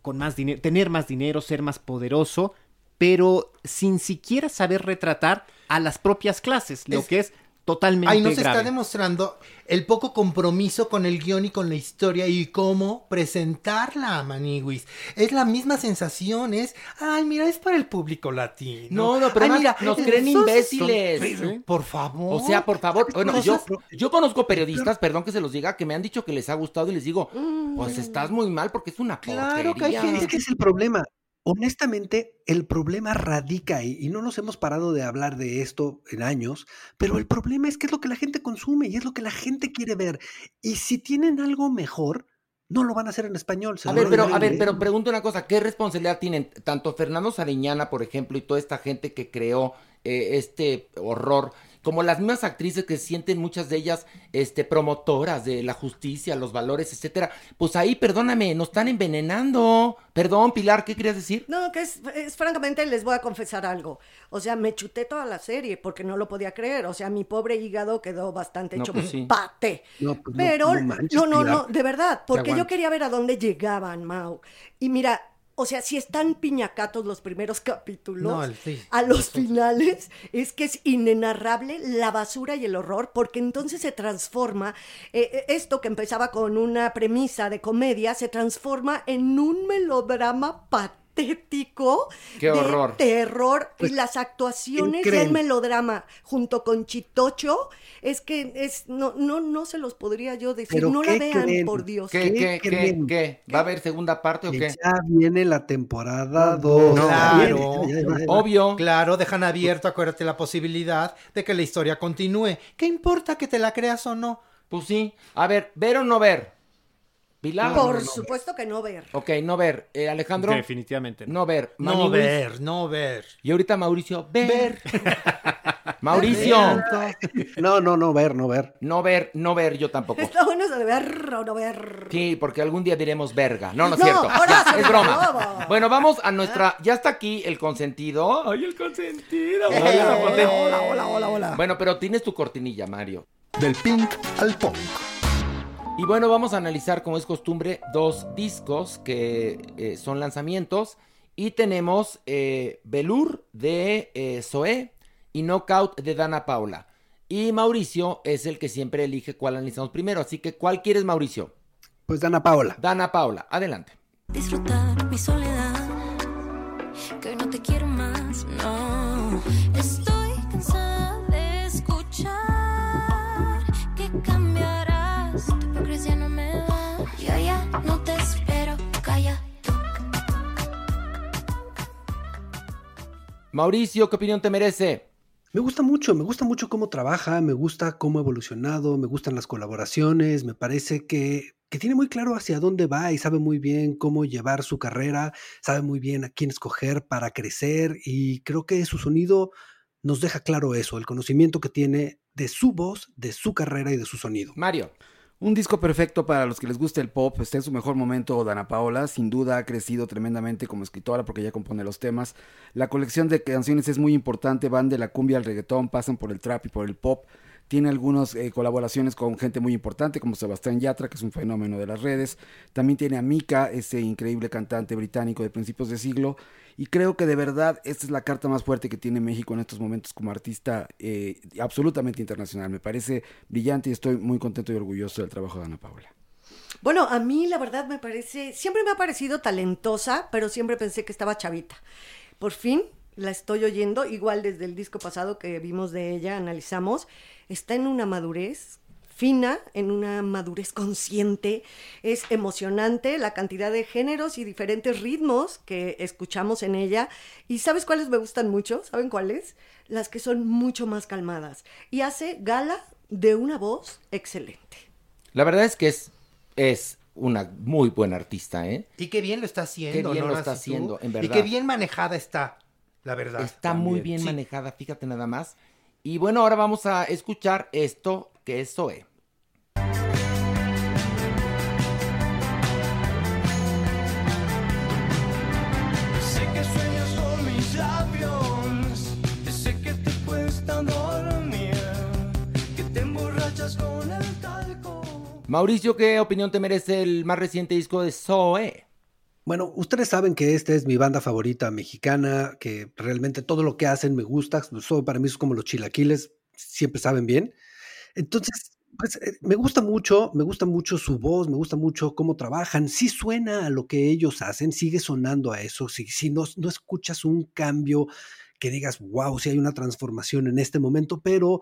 con más dinero, tener más dinero, ser más poderoso, pero sin siquiera saber retratar a las propias clases, lo Es- que es totalmente Ahí nos grave. está demostrando el poco compromiso con el guion y con la historia y cómo presentarla a Maniguis. Es la misma sensación, es, ay, mira, es para el público latino. No, no, pero Ay, además nos creen son- imbéciles. pero, Por favor. O sea, por favor, bueno, yo, Cosas- yo conozco periodistas, perdón que se los diga, que me han dicho que les ha gustado y les digo, pues estás muy mal porque es una Claro que hay gente- Es que es el problema. Honestamente, el problema radica ahí, y no nos hemos parado de hablar de esto en años, pero el problema es que es lo que la gente consume y es lo que la gente quiere ver. Y si tienen algo mejor, no lo van a hacer en español. se A ver, pero, a ver, pero pregunto una cosa, ¿qué responsabilidad tienen tanto Fernando Sariñana, por ejemplo, y toda esta gente que creó eh, este horror, como las mismas actrices que se sienten muchas de ellas este, promotoras de la justicia, los valores, etcétera? Pues ahí, perdóname, nos están envenenando. Perdón, Pilar, ¿qué querías decir? No, que es, es, francamente les voy a confesar algo. O sea, me chuté toda la serie porque no lo podía creer. O sea, mi pobre hígado quedó bastante No, hecho pues sí. pate. No, pues no- Pero, no no, manches, no, no, de verdad, porque yo quería ver a dónde llegaban, Mau. Y mira, o sea, si están piñacatos los primeros capítulos, No, el- sí. a los finales es que es inenarrable la basura y el horror, porque entonces se transforma, eh, eh, esto que empezaba con una premisa de comedia, se transforma en un melodrama patético patético. Qué de horror. terror. Pues, y las actuaciones del melodrama junto con Chitocho es que es no no no se los podría yo decir. ¿Pero no la vean, creen? por Dios. ¿Qué, ¿Qué qué, qué, creen? qué? ¿Va a haber segunda parte o qué? Ya viene la temporada 2. Claro. Obvio. Claro, dejan abierto, acuérdate, la posibilidad de que la historia continúe. ¿Qué importa que te la creas o no? Pues sí. A ver, ¿ver o no ver? Pilar. Por supuesto que no ver. Ok, no ver. Eh, Alejandro. Definitivamente. No ver. No Maniwis. ver, no ver. Y ahorita Mauricio, ver. Mauricio. No, no, no ver, no ver. No ver, no ver, yo tampoco. Está bueno eso de ver o no ver. Sí, porque algún día diremos verga. No, no es No, cierto. es broma. Bueno, vamos a nuestra. Ya está aquí el consentido. Ay, el consentido. Eh, Hola, Hola, hola, hola, hola. Bueno, pero tienes tu cortinilla, Mario. Del pink al punk. Y bueno, vamos a analizar, como es costumbre, dos discos que eh, son lanzamientos. Y tenemos eh, Velour de eh, Zoé y Knockout de Dana Paula. Y Mauricio es el que siempre elige cuál analizamos primero. Así que, ¿cuál quieres, Mauricio? Pues Dana Paola. Dana Paula, adelante. disfrutar mi soledad. Mauricio, ¿qué opinión te merece? Me gusta mucho, me gusta mucho cómo trabaja, me gusta cómo ha evolucionado, me gustan las colaboraciones, me parece que, que tiene muy claro hacia dónde va y sabe muy bien cómo llevar su carrera, sabe muy bien a quién escoger para crecer y creo que su sonido nos deja claro eso, el conocimiento que tiene de su voz, de su carrera y de su sonido. Mario. Un disco perfecto para los que les gusta el pop. Está en su mejor momento Dana Paola. Sin duda ha crecido tremendamente como escritora porque ella compone los temas. La colección de canciones es muy importante. Van de la cumbia al reggaetón, pasan por el trap y por el pop. Tiene algunas eh, colaboraciones con gente muy importante como Sebastián Yatra, que es un fenómeno de las redes. También tiene a Mika, ese increíble cantante británico de principios de siglo. Y creo que de verdad esta es la carta más fuerte que tiene México en estos momentos como artista eh, absolutamente internacional. Me parece brillante y estoy muy contento y orgulloso del trabajo de Ana Paula. Bueno, a mí la verdad me parece, siempre me ha parecido talentosa, pero siempre pensé que estaba chavita. Por fin la estoy oyendo, igual desde el disco pasado que vimos de ella, analizamos, está en una madurez fina, en una madurez consciente, es emocionante la cantidad de géneros y diferentes ritmos que escuchamos en ella. ¿Y sabes cuáles me gustan mucho? ¿Saben cuáles? Las que son mucho más calmadas. Y hace gala de una voz excelente. La verdad es que es, es una muy buena artista, ¿eh? Y qué bien lo está haciendo. Qué bien lo Nora está haciendo, en Y verdad. qué bien manejada está, la verdad. Está muy bien Sí. manejada, fíjate nada más. Y bueno, ahora vamos a escuchar esto que es Zoe. Sé que sueñas con mis labios, sé que te cuesta dormir, que te emborrachas con el talco. Mauricio, ¿qué opinión te merece el más reciente disco de Zoe? Bueno, ustedes saben que esta es mi banda favorita mexicana, que realmente todo lo que hacen me gusta. Eso para mí es como los chilaquiles, siempre saben bien. Entonces, pues eh, me gusta mucho, me gusta mucho su voz, me gusta mucho cómo trabajan. Sí suena a lo que ellos hacen, sigue sonando a eso. Si, si no, no escuchas un cambio que digas, wow, si hay una transformación en este momento, pero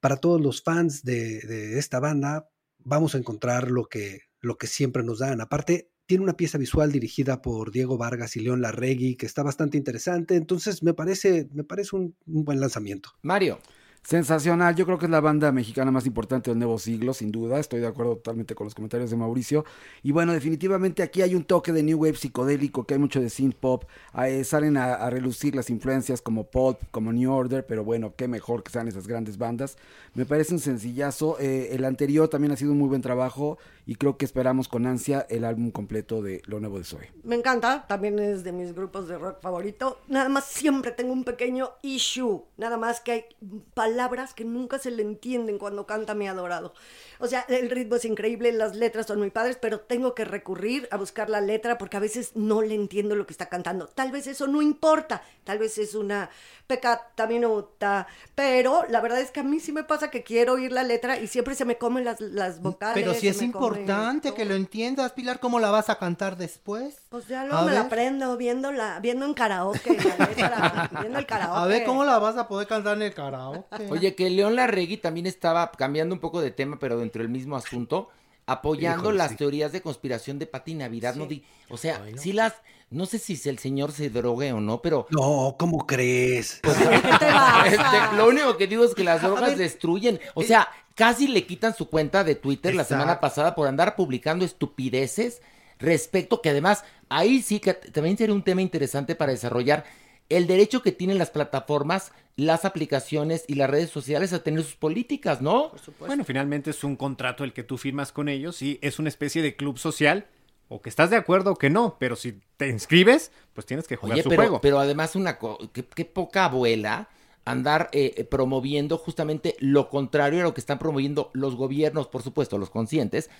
para todos los fans de, de esta banda, vamos a encontrar lo que, lo que siempre nos dan. Aparte, tiene una pieza visual dirigida por Diego Vargas y León Larregui que está bastante interesante. Entonces, me parece, me parece un buen lanzamiento. Mario. Sensacional, yo creo que es la banda mexicana más importante del nuevo siglo, sin duda, estoy de acuerdo totalmente con los comentarios de Mauricio. Y bueno, definitivamente aquí hay un toque de New Wave psicodélico, que hay mucho de synth pop, eh, salen a, relucir las influencias como Pulp, como New Order, pero bueno, qué mejor que sean esas grandes bandas. Me parece un sencillazo, eh, el anterior también ha sido un muy buen trabajo y creo que esperamos con ansia el álbum completo de lo nuevo de Zoe. Me encanta, también es de mis grupos de rock favorito. Nada más siempre tengo un pequeño issue, nada más que hay palabras que nunca se le entienden cuando canta mi adorado. O sea, el ritmo es increíble, las letras son muy padres, pero tengo que recurrir a buscar la letra porque a veces no le entiendo lo que está cantando. Tal vez eso no importa, tal vez es una pecata minuta, pero la verdad es que a mí sí me pasa que quiero oír la letra y siempre se me comen las, las vocales. Pero si es come importante que lo entiendas, Pilar, ¿cómo la vas a cantar después? Pues ya luego A me la aprendo viendo, la, viendo en karaoke, la letra, viendo el karaoke. A ver, ¿cómo la vas a poder cantar en el karaoke? Oye, que León Larregui también estaba cambiando un poco de tema, pero dentro del mismo asunto, apoyando Híjole, las sí. teorías de conspiración de Pati Navidad. No di- o sea, sí las, no sé si el señor se drogue o no, pero No, ¿cómo crees? ¿Qué te vas? este, lo único que digo es que las drogas ver, destruyen. O sea, casi le quitan su cuenta de Twitter la semana pasada por andar publicando estupideces respecto que además ahí sí que también sería un tema interesante para desarrollar el derecho que tienen las plataformas, las aplicaciones y las redes sociales a tener sus políticas, ¿no? Bueno, finalmente es un contrato el que tú firmas con ellos y es una especie de club social. O que estás de acuerdo o que no, pero si te inscribes, pues tienes que jugar Oye, su pero, juego. pero además una co- qué, qué poca abuela andar eh, eh, promoviendo justamente lo contrario a lo que están promoviendo los gobiernos, por supuesto, los conscientes,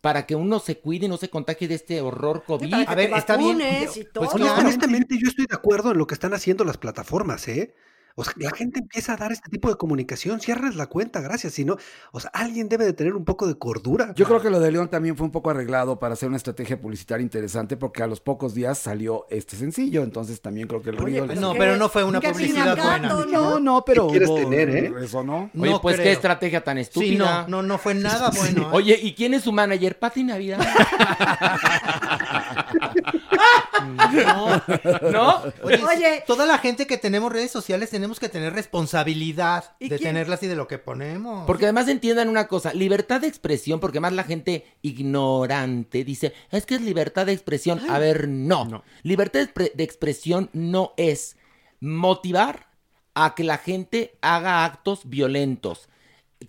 para que uno se cuide y no se contagie de este horror COVID. A ver, está bien. y Pues claro. Honestamente, yo estoy de acuerdo en lo que están haciendo las plataformas, ¿eh? O sea, la gente empieza a dar este tipo de comunicación, cierras la cuenta, gracias. Si no, o sea, alguien debe de tener un poco de cordura. Yo creo que lo de León también fue un poco arreglado para hacer una estrategia publicitaria interesante porque a los pocos días salió este sencillo, entonces también creo que el Oye, ruido... les- No, pero no fue una publicidad buena. No, no, pero ¿Qué quieres hubo- tener, eh? Eso no. Oye, No pues qué estrategia tan Sí, estúpida. no, no, no fue nada bueno. ¿eh? Oye, ¿y quién es su manager? Pati Navidad. No. ¿No? Oye, Oye. toda la gente que tenemos redes sociales tenemos que tener responsabilidad ¿Y de quién? tenerlas y de lo que ponemos. Porque además entiendan una cosa, libertad de expresión, porque más la gente ignorante dice, es que es libertad de expresión. A ver, no. No. Libertad de expresión no es motivar a que la gente haga actos violentos.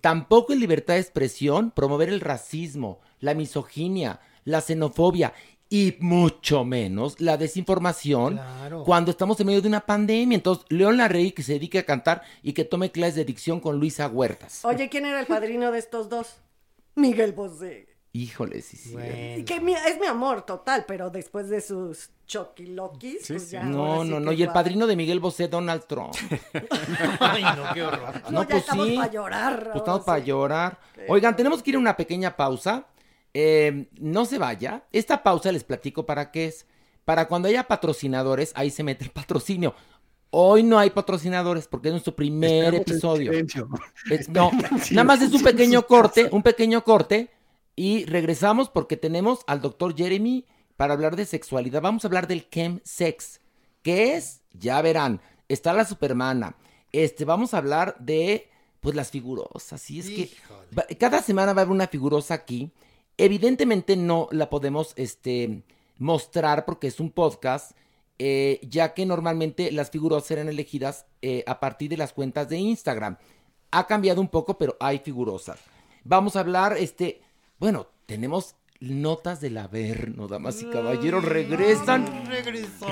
Tampoco es libertad de expresión promover el racismo, la misoginia, la xenofobia y mucho menos la desinformación Claro. cuando estamos en medio de una pandemia. Entonces, León Larrey que se dedique a cantar y que tome clases de dicción con Luisa Huertas. Oye, ¿quién era el padrino de estos dos? Miguel Bosé. Híjole, sí, sí. Y que mi- es mi amor total, pero después de sus choquiloquis, Sí, pues sí. No, sí no, no. Y el padrino de Miguel Bosé, Donald Trump. Ay, no, qué horror. No, No, ya pues estamos sí. para llorar. Pues estamos para llorar. Oigan, tenemos que ir a una pequeña pausa. Eh, no se vaya. Esta pausa les platico para qué es. Para cuando haya patrocinadores, ahí se mete el patrocinio. Hoy no hay patrocinadores porque es nuestro primer episodio. Es- no, nada más es un pequeño corte, un pequeño corte. Y regresamos porque tenemos al doctor Jeremy para hablar de sexualidad. Vamos a hablar del chemsex. ¿Qué es? Ya verán. Está la supermana. Este, vamos a hablar de, pues, las figurosas. Y es que va- cada semana va a haber una figurosa aquí. Evidentemente no la podemos, este, mostrar porque es un podcast. eh, ya que normalmente las figurosas eran elegidas eh, a partir de las cuentas de Instagram. Ha cambiado un poco, pero hay figurosas. Vamos a hablar, este, bueno, tenemos notas del Averno, damas y caballeros, regresan,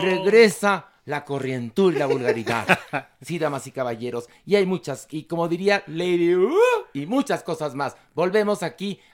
regresa la corrientura y la vulgaridad. Sí, damas y caballeros, y hay muchas, y como diría Lady, uh, y muchas cosas más. Volvemos aquí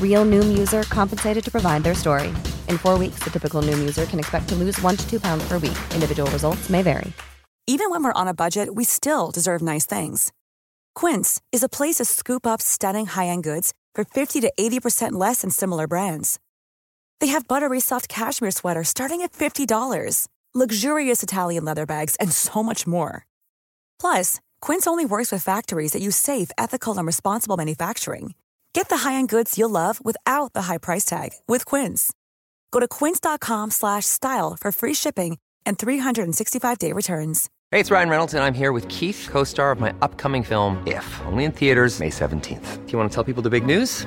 Real Noom user compensated to provide their story. In four weeks, the typical Noom user can expect to lose one to two pounds per week. Individual results may vary. Even when we're on a budget, we still deserve nice things. Quince is a place to scoop up stunning high-end goods for 50 to 80% less than similar brands. They have buttery soft cashmere sweaters starting at $50, luxurious Italian leather bags, and so much more. Plus, Quince only works with factories that use safe, ethical, and responsible manufacturing. Get the high-end goods you'll love without the high price tag with Quince. Go to quince.com slash style for free shipping and 365-day returns. Hey, it's Ryan Reynolds, and I'm here with Keith, co star of my upcoming film, If, only in theaters, May 17th. Do you want to tell people the big news?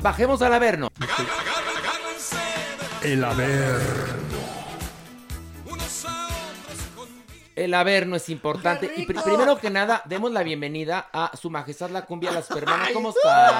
Bajemos al Averno. El Averno. El Averno es importante. Y pri- primero que nada, demos la bienvenida a Su Majestad la Cumbia Las Permanas. ¿Cómo estás?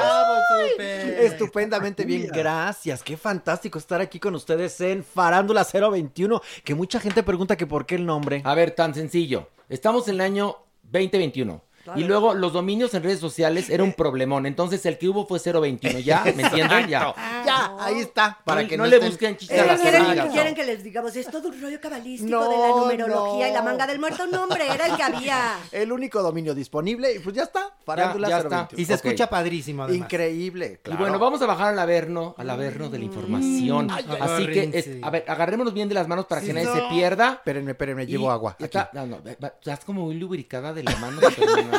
Estupendamente bien, gracias. Qué fantástico estar aquí con ustedes en Farándula 021. Que mucha gente pregunta que por qué el nombre. A ver, tan sencillo. Estamos en el año 2021. Claro. Y luego los dominios en redes sociales era un problemón. Entonces el que hubo fue 021. ¿Ya? ¿Me entienden? Ya. Ya, ahí está. Para No- que no no, le estén- busquen chistes a las ¿Quieren, quieren que les digamos, es todo un rollo cabalístico No, de la numerología no. y la manga del muerto. No, hombre, era el que había. El único dominio disponible y pues ya está. Farándula Ya- ya 021. está. Y se escucha padrísimo, además. Increíble, Y claro. bueno, vamos a bajar al Averno, al Averno de la información. Ay, ay, Así que, es- a ver, agarrémonos bien de las manos para Sí, que nadie no. se pierda. Espérenme, espérenme, Y llevo agua. Está, no, no, estás como muy lubricada de la mano.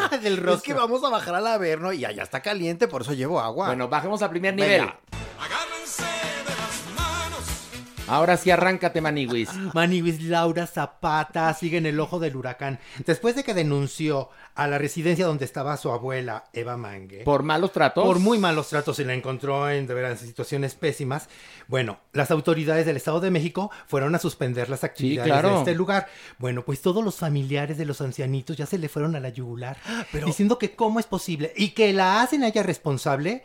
Del Es que vamos a bajar al Averno y allá está caliente, por eso llevo agua. Bueno, bajemos al primer nivel. Venga. Ahora sí, arráncate, Maniwis. Maniwis Laura Zapata sigue en el ojo del huracán. Después de que denunció a la residencia donde estaba su abuela, Eva Mangue. ¿Por malos tratos? Por muy malos tratos y la encontró en de veras situaciones pésimas. Bueno, las autoridades del Estado de México fueron a suspender las actividades claro. de este lugar. Bueno, pues todos los familiares de los ancianitos ya se le fueron a la yugular, diciendo que cómo es posible y que la hacen a ella responsable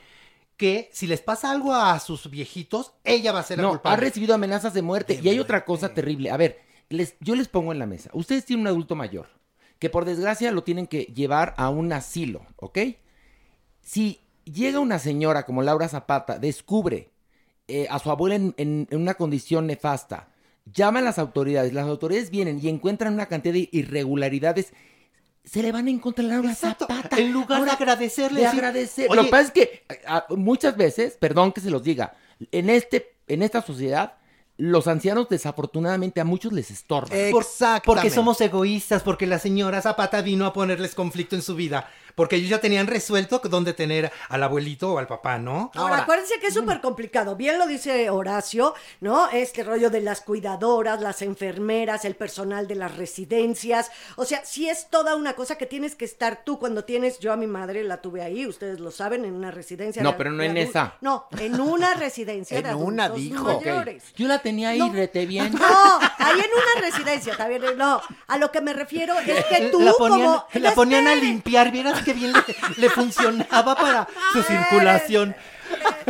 que si les pasa algo a sus viejitos, ella va a ser la No, ha culpable. recibido amenazas de muerte. y hay otra cosa terrible. A ver, les, yo les pongo en la mesa. Ustedes tienen un adulto mayor que por desgracia lo tienen que llevar a un asilo, ¿ok? Si llega una señora como Laura Zapata, descubre eh, a su abuela en, en- en una condición nefasta, llama a las autoridades, las autoridades vienen y encuentran una cantidad de irregularidades. Se le van a encontrar a Laura Zapata. En lugar Ahora, de agradecerle. de agradecer. "Oye, Lo que pasa es que a- muchas veces, perdón que se los diga, en este, en esta sociedad, los ancianos desafortunadamente a muchos les estorban. Por- porque somos egoístas, porque la señora Zapata vino a ponerles conflicto en su vida, porque ellos ya tenían resuelto dónde tener al abuelito o al papá, ¿no? Ahora, acuérdense que es súper complicado. Bien lo dice Horacio, ¿no? Este rollo de las cuidadoras, las enfermeras, el personal de las residencias. O sea, sí es toda una cosa que tienes que estar tú cuando tienes. Yo a mi madre la tuve ahí, ustedes lo saben, en una residencia. No, de- pero no en esa. No, en una residencia de En una, dijo. mayores. Yo la tenía ahí, rete bien. No, ahí en una residencia, también. No, a lo que me refiero es que tú la ponían, como... la ponían a limpiar, vieras que bien le, le funcionaba para su circulación.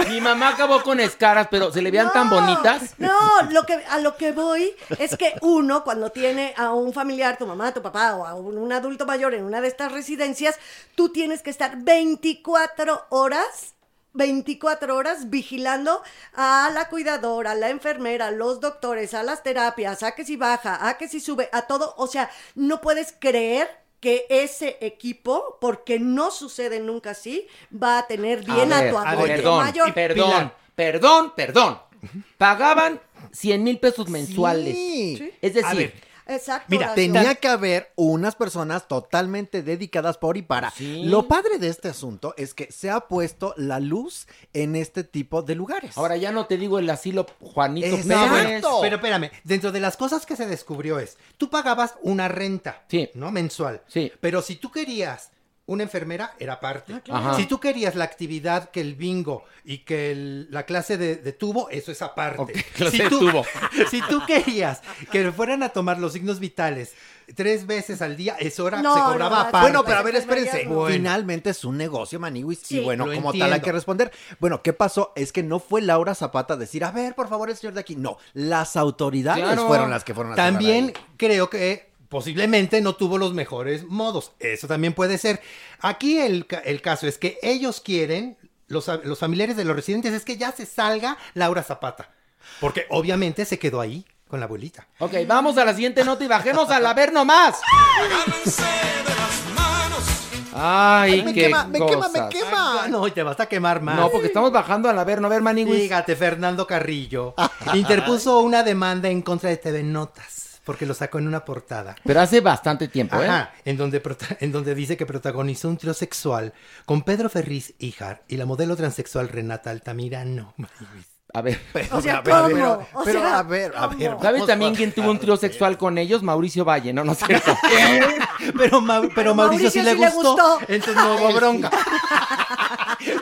Mi mamá acabó con escaras, pero se le veían tan bonitas. No, lo que, a lo que voy es que uno, cuando tiene a un familiar, tu mamá, tu papá o a un, un adulto mayor en una de estas residencias, tú tienes que estar 24 horas. 24 horas vigilando a la cuidadora, a la enfermera, a los doctores, a las terapias, a que si baja, a que si sube, a todo. O sea, no puedes creer que ese equipo, porque no sucede nunca así, va a tener bien a, ver, tu adulto perdón, mayor. perdón, perdón, perdón. Pagaban 100 mil pesos mensuales. Es decir, A ver, Exacto. Mira, tenía que haber unas personas totalmente dedicadas por y para. Lo padre de este asunto es que se ha puesto la luz en este tipo de lugares. ahora ya no te digo el asilo Juanito Exacto. Pérez. Pero espérame, dentro de las cosas que se descubrió es, tú pagabas una renta, ¿no? Mensual. Sí. Pero si tú querías una enfermera, era aparte. claro. Ajá. Si tú querías la actividad que el bingo y que el- la clase de, de tubo, eso es aparte. clase si de tú, tubo. Si tú querías que fueran a tomar los signos vitales tres veces al día, eso era, No, se cobraba no, aparte. Bueno, pero a ver, espérense. Bueno. Finalmente es un negocio, Maniwis. Sí, y bueno, como tal hay que responder. Bueno, ¿qué pasó? Es que no fue Laura Zapata a decir, a ver, por favor, el señor de aquí. No, las autoridades Claro. fueron las que fueron a También creo que posiblemente no tuvo los mejores modos. Eso también puede ser. Aquí el, el caso es que ellos quieren, los, los familiares de los residentes, es que ya se salga Laura Zapata. Porque obviamente se quedó ahí con la abuelita. Ok, vamos a la siguiente nota y bajemos al Averno más. Ay, me qué quema, me quema, me quema. No, y te vas a quemar más. No, porque estamos bajando al Averno. A ver, Maniwis. Fíjate, Fernando Carrillo interpuso una demanda en contra de TV Notas porque lo sacó en una portada. Pero hace bastante tiempo, ¿eh? Ajá, en donde, prota- en donde dice que protagonizó un trío sexual con Pedro Ferriz Híjar y la modelo transexual Renata Altamirano. A ver. O sea, a ver, a ¿cómo? ver, O pero sea, a ver, a ver. ¿Sabes también quién tuvo un trío sexual con ellos? Mauricio Valle, ¿no? No es cierto. Pero, Mau- pero Mauricio, sí, le, gustó, entonces no hubo bronca.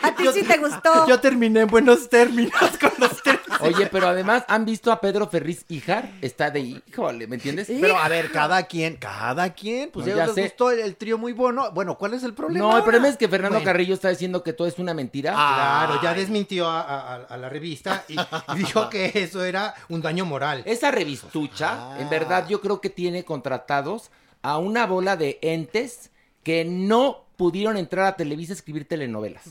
A ti sí te gustó. Yo terminé en buenos términos con los tres. Oye, pero además, ¿han visto a Pedro Ferriz Hijar? Está de híjole, ¿me entiendes? Pero a ver, cada quien, cada quien, pues No, ya les sé. gustó el, el trío muy bueno. Bueno, ¿cuál es el problema? No, el problema es que Fernando Bueno. Carrillo está diciendo que todo es una mentira. Claro, ya desmintió a, a- a la revista y, y dijo que eso era un daño moral. Esa revistucha, en verdad, yo creo que tiene contratados a una bola de entes que no pudieron entrar a Televisa a escribir telenovelas.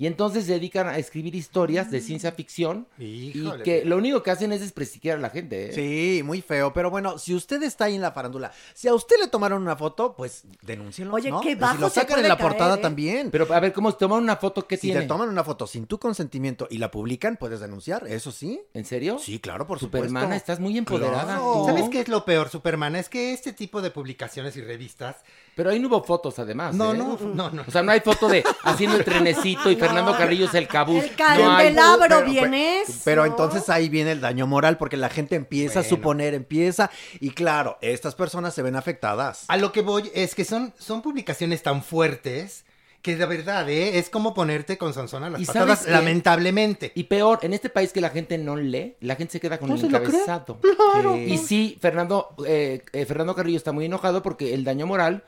Y entonces se dedican a escribir historias de ciencia ficción Híjole, y que lo único que hacen es desprestigiar a la gente. ¿eh? Sí, muy feo. Pero bueno, si usted está ahí en la farándula, si a usted le tomaron una foto, pues denúncienlo. Oye, ¿no? qué bajo si lo sacan en la caer, portada ¿eh? también. Pero a ver, ¿cómo se toman una foto? ¿Qué si tiene? te toman una foto sin tu consentimiento y la publican, puedes denunciar, eso sí. ¿En serio? Sí, claro, por Supermana, supuesto. estás muy empoderada. Claro. ¿Sabes qué es lo peor, Superman? Es que este tipo de publicaciones y revistas. Pero ahí no hubo fotos, además. No, ¿eh? no, no, no. O sea, no hay foto de haciendo el trenecito y Fernando Carrillo es el cabuz. El candelabro Pero- bien pero- es. Pero entonces ahí viene el daño moral porque la gente empieza a suponer, empieza y claro, estas personas se ven afectadas. A lo que voy es que son, son publicaciones tan fuertes que de verdad, ¿eh? Es como ponerte con Sansón a las ¿Y patadas, lamentablemente. Y peor, en este país que la gente no lee, la gente se queda con ¿No el se lo cree? encabezado. Claro. Y sí, Fernando, eh, eh, Fernando Carrillo está muy enojado porque el daño moral,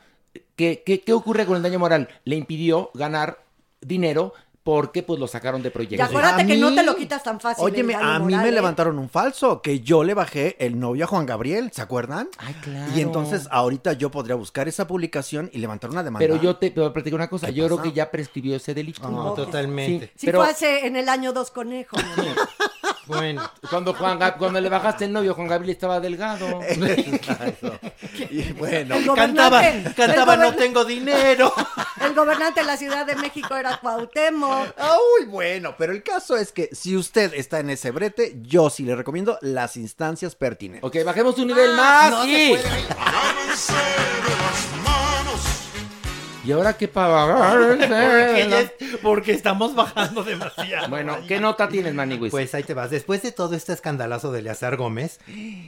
¿qué, qué, qué ocurre con el daño moral? Le impidió ganar dinero porque pues lo sacaron de Y proyectos. acuérdate que no mí- te lo quitas tan fácil. Daño a mí moral, me ¿eh? levantaron un falso, que yo le bajé el novio a Juan Gabriel, ¿se acuerdan? Ay, claro. Y entonces ahorita yo podría buscar esa publicación y levantar una demanda. Pero yo te, te voy a platicar una cosa, ¿Qué yo creo que ya prescribió ese delito. No, totalmente. Sí, pero fue hace en el año dos conejos. amor. Bueno. cuando, Juan Gab- cuando le bajaste el novio, Juan Gabriel estaba delgado. Y bueno, El Cantaba, cantaba el No tengo dinero. El gobernante de la Ciudad de México era Cuauhtémoc. Uy, bueno, pero el caso es que si usted está en ese brete, yo sí le recomiendo las instancias pertinentes. Ok, bajemos un nivel más no se y... puede. ¿Y ahora qué para porque estamos bajando demasiado. Bueno, ¿qué nota tienes, Maniwis? Pues ahí te vas. Después de todo este escandalazo de Eleazar Gómez,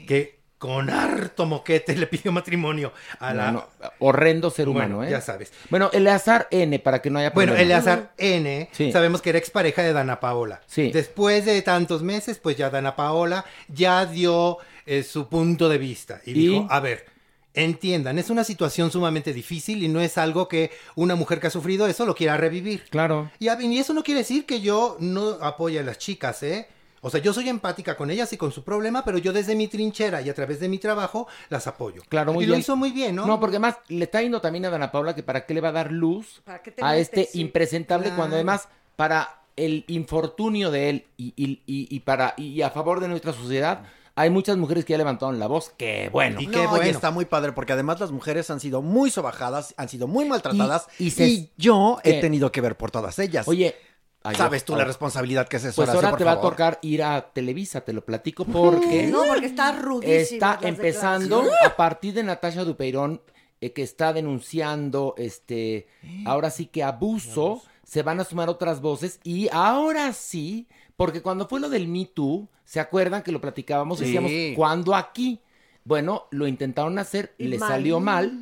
que con harto moquete le pidió matrimonio a la... No, no, horrendo ser humano, Bueno, ¿eh? ya sabes. Bueno, Eleazar N, para que no haya Bueno, problema. Eleazar N, Sí. sabemos que era expareja de Dana Paola. Sí. Después de tantos meses, pues ya Dana Paola ya dio eh, su punto de vista y, ¿Y? dijo, a ver, entiendan, es una situación sumamente difícil y no es algo que una mujer que ha sufrido eso lo quiera revivir. Claro. Y, a- y eso no quiere decir que yo no apoye a las chicas, ¿eh? O sea, yo soy empática con ellas y con su problema, pero yo desde mi trinchera y a través de mi trabajo las apoyo. Claro, muy y bien. lo hizo muy bien, ¿no? No, porque además le está yendo también a Dana Paula que para qué le va a dar luz ¿Para qué te a metes? este Sí. impresentable Claro. cuando además para el infortunio de él y, y- y- y para y a favor de nuestra sociedad hay muchas mujeres que ya levantaron la voz. Qué bueno. Y No, qué y bueno. está muy padre porque además las mujeres han sido muy sobajadas, han sido muy maltratadas Y- y, yo ¿Qué? he tenido que ver por todas ellas. Oye, ay, ¿sabes tú oh, la responsabilidad que es eso? Pues ahora por te va a tocar ir a Televisa, te lo platico porque No, porque está rudísimo. está empezando a partir de Natasha Dupeirón eh, que está denunciando este ahora sí que abuso, se van a sumar otras voces y ahora sí, porque cuando fue lo del Me Too, ¿se acuerdan que lo platicábamos? Sí. Decíamos, ¿cuándo aquí? Bueno, lo intentaron hacer, Y le mal. salió mal,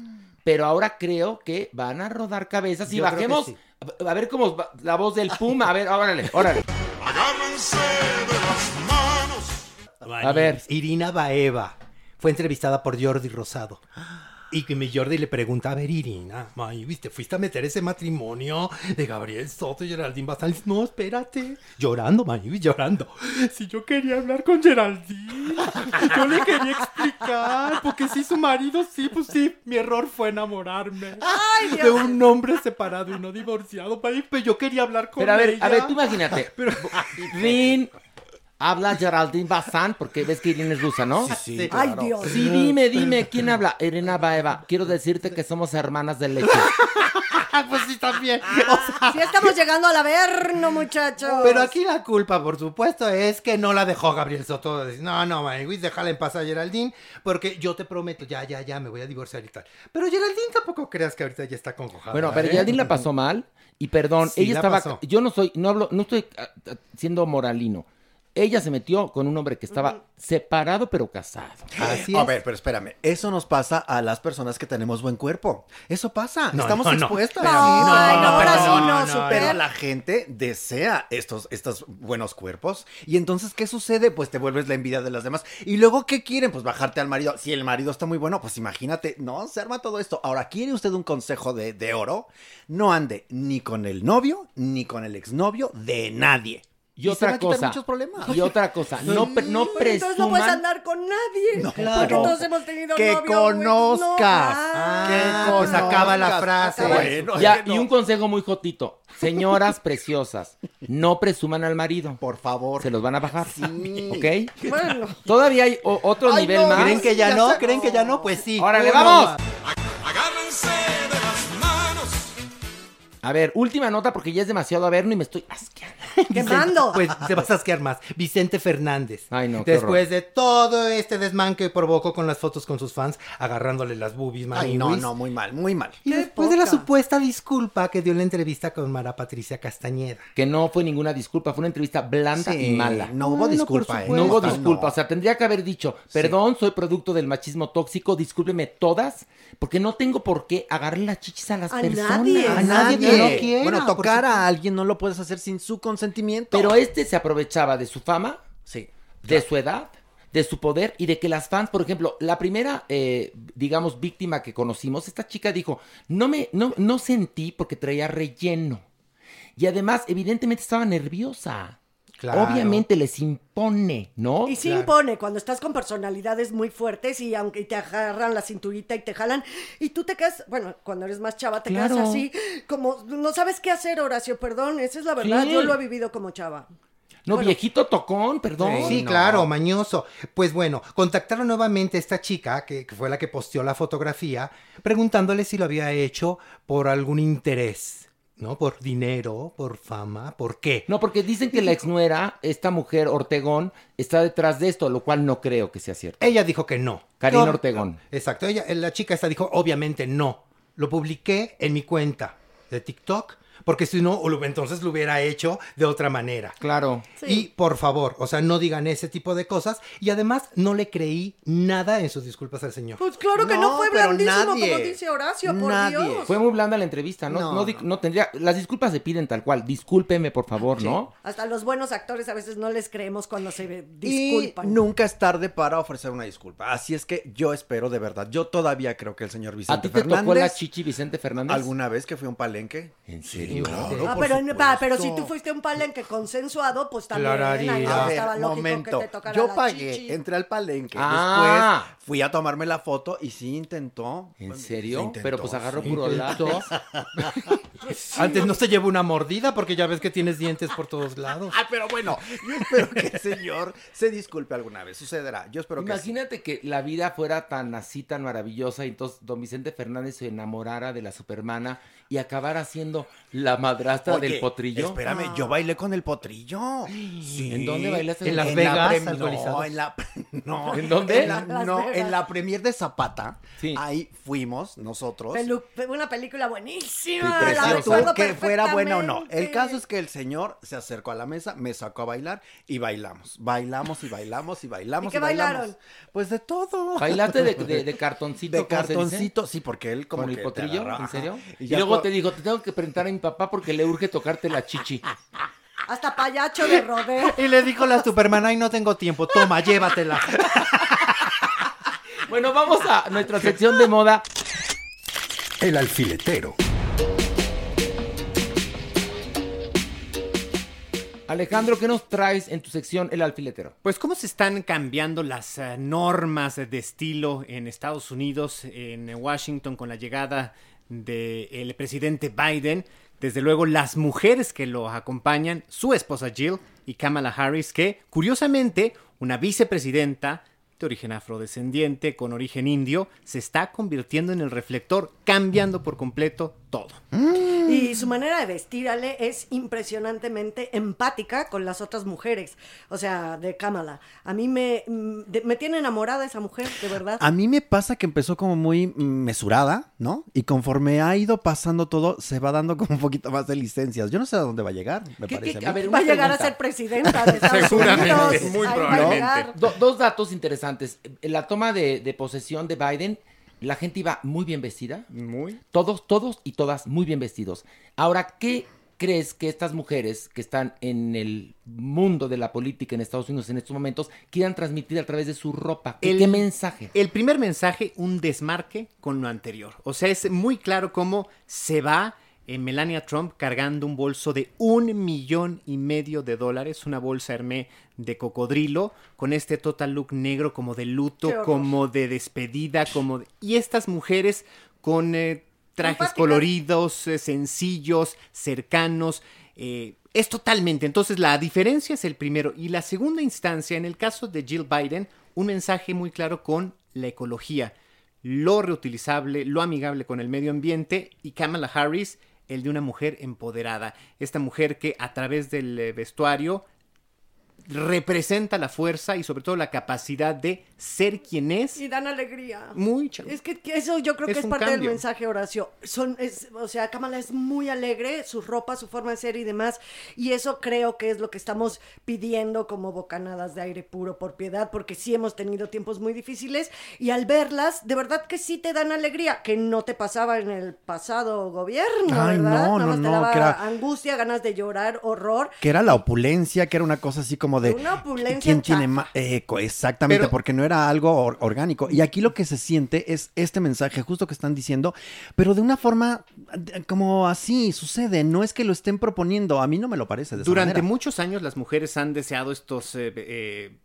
pero ahora creo que van a rodar cabezas y Yo bajemos sí. a a ver cómo va la voz del Puma, a ver, órale, órale. A ver. Irina Baeva fue entrevistada por Jordi Rosado. Y que mi Jordi le pregunta, a ver, Irina, may, ¿viste? ¿Fuiste a meter ese matrimonio de Gabriel Soto y Geraldine Bazán? No, espérate. Llorando, may, llorando. Si yo quería hablar con Geraldine, yo le quería explicar, porque si su marido, sí, pues sí, mi error fue enamorarme Ay, Dios. de un hombre separado y no divorciado, may, pero yo quería hablar con Pero a ver, ella. a ver, tú imagínate. Rin habla Geraldine Bazán, porque ves que Irina es rusa, ¿no? Sí, Sí. Ay, claro. Dios. Sí, dime, dime, ¿quién habla? Irina Baeva. Quiero decirte que somos hermanas de leche. pues sí, también. Sí estamos llegando al averno, muchachos. Pero aquí la culpa, por supuesto, es que no la dejó Gabriel Soto. decir, No, no, Maniguis, déjala en paz a Geraldine, porque yo te prometo, ya, ya, ya, me voy a divorciar y tal. Pero Geraldine tampoco creas que ahorita ya está congojada. Bueno, pero ¿eh? Geraldine la pasó mal y perdón, Sí, ella la estaba, pasó. yo no soy, no hablo, no estoy ah, ah, siendo moralino. Ella se metió con un hombre que estaba separado pero casado. Así A ver, pero espérame, eso nos pasa a las personas que tenemos buen cuerpo. Eso pasa, No, estamos no, no. expuestas. No, pero no, no, no. Pero la gente desea estos, estos buenos cuerpos. Y entonces, ¿qué sucede? Pues te vuelves la envidia de las demás. Y luego, ¿qué quieren? Pues bajarte al marido. Si el marido está muy bueno, pues imagínate, no, se arma todo esto. Ahora, ¿quiere usted un consejo de, de oro? No ande ni con el novio, ni con el exnovio de nadie. Y otra cosa. muchos problemas. Y otra cosa, no, no Pero entonces no puedes presuman. andar con nadie. No, Porque claro. todos hemos tenido Que novio, conozcas. No, ah, pues acaba la frase. Bueno, Ya, y un consejo muy jotito. Señoras preciosas, no presuman al marido. Por favor. Se los van a bajar. ¿Ok? Bueno. Todavía hay otro Ay, nivel no, más. ¿Creen que ya Ya no? ¿Creen que ya no? Pues sí. ¡Órale, vamos! A ver, última nota porque ya es demasiado averno y me estoy asqueando. Quemando. Pues te vas a asquear más. Vicente Fernández. Ay, no, qué Después de todo este desmán que provocó con las fotos con sus fans, agarrándole las boobies, Ay, no, no, muy mal, muy mal. Y Qué después de la poca. supuesta disculpa que dio en la entrevista con Mara Patricia Castañeda. Que no fue ninguna disculpa, fue una entrevista blanda Sí, y mala. No hubo Bueno, disculpa, ¿eh? No hubo disculpa, o sea, tendría que haber dicho, perdón, soy producto del machismo tóxico, discúlpeme todas, porque no tengo por qué agarrarle las chichis a las A personas. nadie. A nadie no quiera, Bueno, tocar a alguien no lo puedes hacer sin su consentimiento. Pero este se aprovechaba de su fama, Sí. de su edad, de su poder y de que las fans, por ejemplo, la primera, eh, digamos, víctima que conocimos, esta chica dijo, no me, no, no sentí porque traía relleno. Y además, evidentemente estaba nerviosa. Claro. Obviamente les impone, ¿no? Y sí Claro. impone cuando estás con personalidades muy fuertes y aunque te agarran la cinturita y te jalan y tú te quedas, bueno, cuando eres más chava te Claro. quedas así, como no sabes qué hacer, Horacio, perdón, esa es la verdad, Sí. yo lo he vivido como chava. No, Bueno. viejito tocón, perdón. Sí, no. claro, mañoso. Pues bueno, contactaron nuevamente a esta chica, que, que fue la que posteó la fotografía, preguntándole si lo había hecho por algún interés, ¿no? Por dinero, por fama, ¿por qué? No, porque dicen que la exnuera, esta mujer Ortegón, está detrás de esto, lo cual no creo que sea cierto. Ella dijo que no. Karina Ortegón. Exacto, ella, la chica esta dijo, obviamente no. Lo publiqué en mi cuenta de TikTok, porque si no, entonces lo hubiera hecho de otra manera. Claro. Y por favor, o sea, no digan ese tipo de cosas. Y además, no le creí nada en sus disculpas al señor. Pues claro que no, No, fue blandísimo nadie. como dice Horacio, por Nadie. Dios. Fue muy blanda la entrevista, ¿no? No, No, di- no. no tendría. Las disculpas se piden tal cual. Discúlpeme, por favor, ¿no? Hasta los buenos actores a veces no les creemos cuando se Y disculpan. nunca es tarde para ofrecer una disculpa. Así es que yo espero de verdad. Yo todavía creo que el señor Vicente ¿A ti te Fernández. tocó la chichi Vicente Fernández? ¿Alguna vez que fui a un palenque? ¿En serio? Claro, Ah, pero, pa, pero si tú fuiste un palenque consensuado, pues también Clararía. ahí no A ver, estaba lógico momento. que te tocara Yo la pagué, chichi. entré al palenque. Ah. Después fui a tomarme la foto y sí intentó. ¿En Se serio? intentó, Pero pues agarró sí. puro látex. Antes no se lleva una mordida porque ya ves que tienes dientes por todos lados. Ah, pero bueno, yo espero que el señor se disculpe alguna vez. Sucederá. Yo espero que. Imagínate que la vida fuera tan así, tan maravillosa, y entonces don Vicente Fernández se enamorara de la supermana y acabara siendo la madrastra Oye, del potrillo. Espérame, yo bailé con el potrillo. Sí. ¿En dónde bailaste? En Las la Vegas, alcoholizados. No, en la, no, ¿En dónde? En la, Las no, en la premier de Zapata. Sí. Ahí fuimos nosotros. Pelu- una película buenísima. Sí, la que fuera buena o no. El caso es que el señor se acercó a la mesa, me sacó a bailar y bailamos. Bailamos y bailamos y bailamos. ¿Y qué bailamos. bailaron? Pues de todo. ¿Bailaste de, de- de cartoncito? De cartoncito, sí, porque él como ¿En serio? Y, luego te dijo, te tengo que presentar a mi papá porque le urge tocarte la chichi. Hasta payacho de rodeo. Y le dijo la Superman, ay, no tengo tiempo, toma, llévatela. Bueno, vamos a nuestra sección de moda. El alfiletero. Alejandro, ¿qué nos traes en tu sección El Alfiletero? Pues cómo se están cambiando las eh, normas de estilo en Estados Unidos, en Washington, con la llegada del presidente Biden. Desde luego las mujeres que lo acompañan, su esposa Jill y Kamala Harris, que curiosamente una vicepresidenta de origen afrodescendiente, con origen indio, se está convirtiendo en el reflector, cambiando por completo todo. Y su manera de vestir, Ale, es impresionantemente empática con las otras mujeres. O sea, de Kamala. A mí me, mm, de- me tiene enamorada esa mujer, de verdad. A mí me pasa que empezó como muy mm, mesurada, ¿no? Y conforme ha ido pasando todo, se va dando como un poquito más de licencias. Yo no sé a dónde va a llegar, me ¿Qué- parece. qué- a a mí. ver, Va a llegar a ser presidenta de Estados Unidos. muy Ahí. Do- dos datos interesantes. La toma de, de posesión de Biden, la gente iba muy bien vestida. Muy. Todos, todos y todas muy bien vestidos. Ahora, ¿qué crees que estas mujeres que están en el mundo de la política en Estados Unidos en estos momentos quieran transmitir a través de su ropa? ¿Qué, El- qué mensaje? El primer mensaje, un desmarque con lo anterior. O sea, es muy claro cómo se va eh, Melania Trump cargando un bolso de un millón y medio de dólares, una bolsa Hermé de cocodrilo, con este total look negro como de luto, como de despedida, como de- Y estas mujeres con eh, trajes coloridos, eh, sencillos, cercanos. eh, es totalmente. Entonces, la diferencia es el primero. Y la segunda instancia, en el caso de Jill Biden, un mensaje muy claro con la ecología, lo reutilizable, lo amigable con el medio ambiente. Y Kamala Harris, el de una mujer empoderada. Esta mujer que a través del eh, vestuario representa la fuerza y sobre todo la capacidad de ser quien es. Y dan alegría. Muy chavo. Es que que eso yo creo que Es parte del mensaje, Horacio. Son, es, o sea, Kamala es muy alegre, su ropa, su forma de ser y demás. Y eso creo que es lo que estamos pidiendo como bocanadas de aire puro por piedad, porque sí hemos tenido tiempos muy difíciles. Y al verlas, de verdad que sí te dan alegría, que no te pasaba en el pasado gobierno, Ay, ¿verdad? no, Nada no, te no, daba que era- angustia, ganas de llorar, horror. Que era la opulencia, que era una cosa así como de... Una opulencia ¿Quién tiene más? exactamente, Pero- porque no era algo or- orgánico. Y aquí lo que se siente es este mensaje justo que están diciendo, pero de una forma eh, como así sucede. No es que lo estén proponiendo. A mí no me lo parece de Durante muchos años las mujeres han deseado estos eh, eh,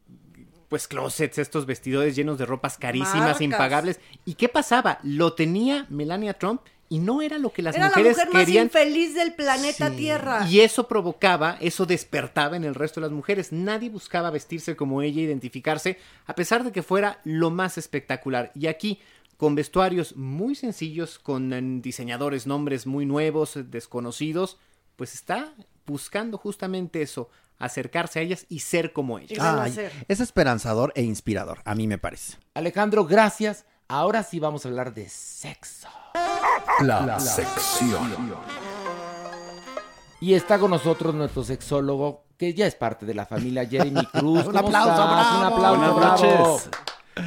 pues closets, estos vestidores llenos de ropas carísimas, Marcas. impagables. ¿Y qué pasaba? Lo tenía Melania Trump y no era lo que las Era la mujeres mujer más querían. infeliz del planeta Tierra. Y eso provocaba, eso despertaba en el resto de las mujeres. Nadie buscaba vestirse como ella, identificarse, a pesar de que fuera lo más espectacular. Y aquí, con vestuarios muy sencillos, con eh, diseñadores, nombres muy nuevos, desconocidos, pues está buscando justamente eso, acercarse a ellas y ser como ellas. Ay, es esperanzador e inspirador, a mí me parece. Alejandro, gracias. Ahora sí vamos a hablar de sexo. La sección. Y está con nosotros nuestro sexólogo, que ya es parte de la familia Jeremy Cruz. Un ¿Cómo aplauso, bravo. Un aplauso, Buenas bravo. noches.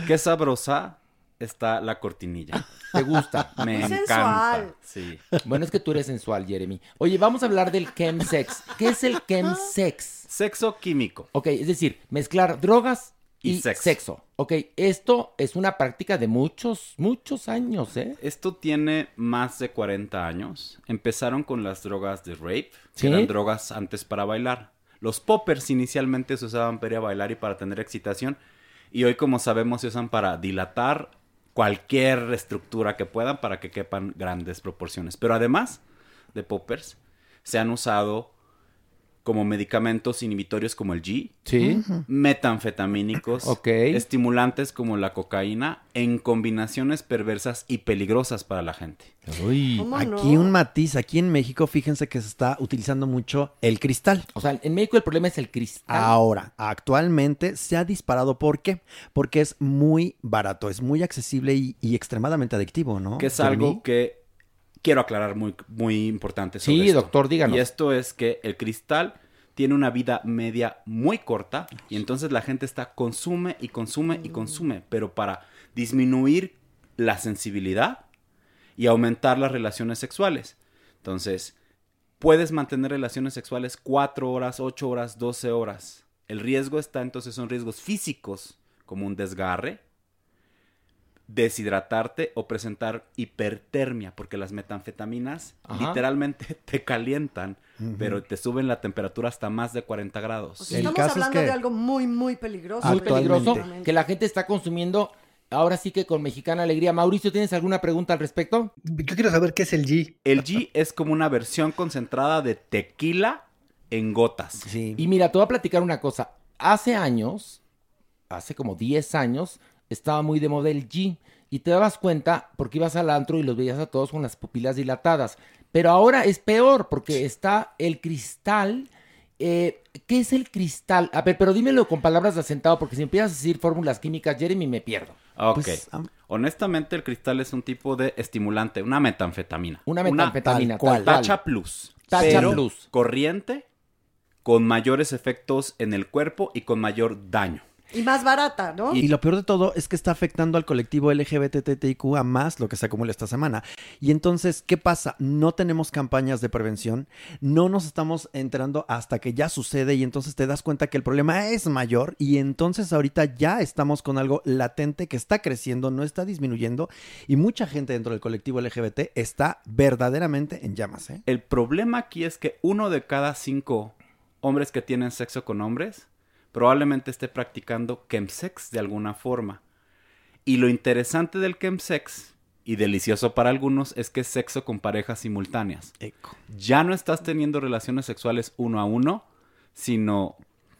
Qué sabrosa está la cortinilla. ¿Te gusta? Me Muy encanta. sensual. Sí. Bueno, es que tú eres sensual, Jeremy. Oye, vamos a hablar del chemsex. ¿Qué es el chemsex? Sexo químico. Ok, es decir, mezclar drogas y, Y sexo. sexo. Ok, esto es una práctica de muchos, muchos años, ¿eh? Esto tiene más de 40 años. Empezaron con las drogas de rape, ¿Sí? que eran drogas antes para bailar. Los poppers inicialmente se usaban para bailar y para tener excitación. Y hoy, como sabemos, se usan para dilatar cualquier estructura que puedan para que quepan grandes proporciones. Pero además de poppers, se han usado como medicamentos inhibitorios como el G, Sí. metanfetamínicos, Ok. estimulantes como la cocaína, en combinaciones perversas y peligrosas para la gente. Uy. ¿Cómo Aquí no? un matiz, aquí en México, fíjense que se está utilizando mucho el cristal. O sea, en México el problema es el cristal. Ahora, actualmente se ha disparado. ¿Por qué? Porque es muy barato, es muy accesible y, y extremadamente adictivo, ¿no? que es algo que quiero aclarar muy, muy importante. sobre Sí, esto. doctor, díganos. Y esto es que el cristal tiene una vida media muy corta y entonces la gente está consume y consume y consume, pero para disminuir la sensibilidad y aumentar las relaciones sexuales. Entonces, puedes mantener relaciones sexuales 4 horas, 8 horas, 12 horas. El riesgo está entonces son riesgos físicos como un desgarre, deshidratarte o presentar hipertermia, porque las metanfetaminas Ajá. literalmente te calientan, pero te suben la temperatura hasta más de 40 grados. O sea, El estamos caso es hablando que- de algo muy, muy peligroso. Muy peligroso que la gente está consumiendo. Ahora sí que con mexicana alegría. Mauricio, ¿tienes alguna pregunta al respecto? Yo quiero saber qué es el G. El G es como una versión concentrada de tequila en gotas. Sí. Y mira, te voy a platicar una cosa. Hace años, hace como 10 años, estaba muy de moda el G. Y te dabas cuenta porque ibas al antro y los veías a todos con las pupilas dilatadas. Pero ahora es peor porque está el cristal. Eh, ¿Qué es el cristal? A ver, pero dímelo con palabras de asentado porque si empiezas a decir fórmulas químicas, Jeremy, me pierdo. Ok. Pues, Honestamente, el cristal es un tipo de estimulante, una metanfetamina. Una metanfetamina, tal cual. Tacha plus. Tacha pero plus. Corriente, con mayores efectos en el cuerpo y con mayor daño. Y más barata, ¿no? Y lo peor de todo es que está afectando al colectivo LGBTTIQ a más lo que se acumula esta semana. Y entonces, ¿qué pasa? No tenemos campañas de prevención, no nos estamos enterando hasta que ya sucede y entonces te das cuenta que el problema es mayor y entonces ahorita ya estamos con algo latente que está creciendo, no está disminuyendo y mucha gente dentro del colectivo LGBT está verdaderamente en llamas. ¿eh? El problema aquí es que uno de cada cinco hombres que tienen sexo con hombres probablemente esté practicando chemsex de alguna forma. Y lo interesante del chemsex, y delicioso para algunos, es que es sexo con parejas simultáneas. Ya no estás teniendo relaciones sexuales uno a uno, sino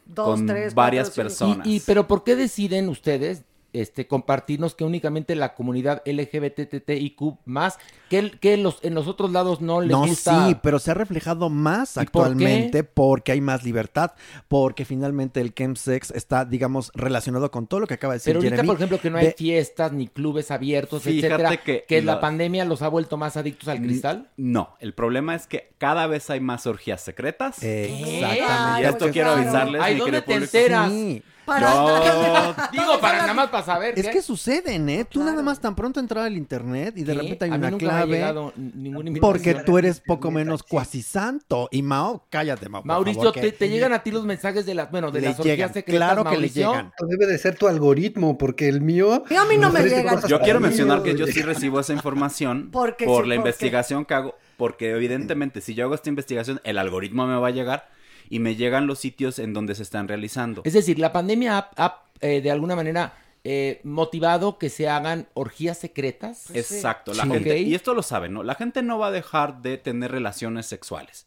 Dos, con tres, varias cuatro, personas. Y, y- pero ¿por qué deciden ustedes este, compartirnos que únicamente la comunidad LGBTTIQ más, que, los, en los otros lados no les No, gusta? sí, pero se ha reflejado más ¿Y por actualmente porque hay más libertad, porque finalmente el chemsex está, digamos, relacionado con todo lo que acaba de decir Pero ahorita, Jeremy, por ejemplo, que no hay de- fiestas ni clubes abiertos, Fíjate etcétera, que que, la la- pandemia los ha vuelto más adictos al cristal. No, el problema es que cada vez hay más orgías secretas. Exactamente. Y esto Pues quiero claro. avisarles. Ay, ¿dónde te público. enteras? Sí. Yo- Digo, para nada más para saber. Es ¿qué? que suceden, ¿eh? Tú nada más tan pronto entrar al internet y de ¿Qué? repente hay A mí una nunca me ha clave. invitación. Porque tú eres poco menos cuasi santo. Y Mao, cállate, Mao. Mauricio, favor, te, que- te llegan a ti los mensajes de las, bueno, de Le las orgías llegan, secretas, claro que le Mauricio? llegan. Debe de ser tu algoritmo, porque el mío... Y a mí no me cosas Yo quiero para mencionar que yo sí recibo esa información Porque por sí, la porque- investigación que hago, porque evidentemente si yo hago esta investigación, el algoritmo me va a llegar y me llegan los sitios en donde se están realizando. Es decir, la pandemia ha, ha, eh, de alguna manera eh, motivado que se hagan orgías secretas. Exacto, la Sí. gente, y esto lo saben, ¿no? La gente no va a dejar de tener relaciones sexuales,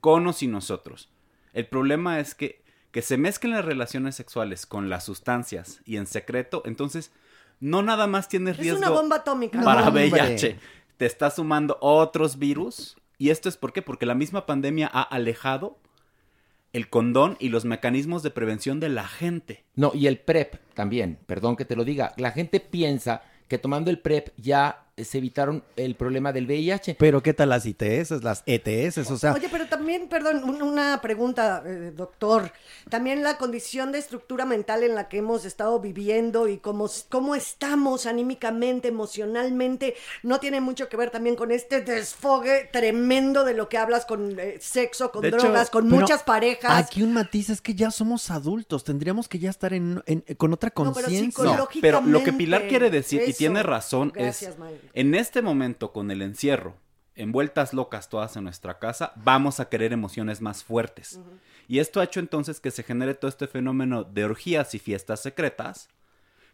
con o sin nosotros. El problema es que, que se mezclen las relaciones sexuales con las sustancias y en secreto, entonces no nada más tienes Es riesgo una bomba atómica. para No. VIH, te está sumando otros virus. ¿Y esto es por qué? Porque la misma pandemia ha alejado el condón y los mecanismos de prevención de la gente. No, y el PrEP también, perdón que te lo diga. La gente piensa que tomando el PrEP ya se evitaron el problema del VIH. Pero ¿qué tal las ITS, las ETS? O sea, Oye, pero también, perdón, un- una pregunta, eh, doctor. También la condición de estructura mental en la que hemos estado viviendo y cómo, cómo estamos anímicamente, emocionalmente, no tiene mucho que ver también con este desfogue tremendo de lo que hablas con eh, sexo, con De hecho, drogas, con pero muchas parejas. Aquí un matiz es que ya somos adultos, tendríamos que ya estar en, en- con otra pero conciencia. No, pero lo que Pilar quiere decir, y tiene razón, Gracias, es, Mario. En este momento con el encierro, envueltas locas todas en nuestra casa, vamos a querer emociones más fuertes. Y esto ha hecho entonces que se genere todo este fenómeno de orgías y fiestas secretas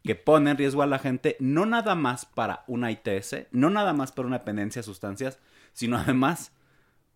que pone en riesgo a la gente, no nada más para una ITS, no nada más para una dependencia a sustancias, sino además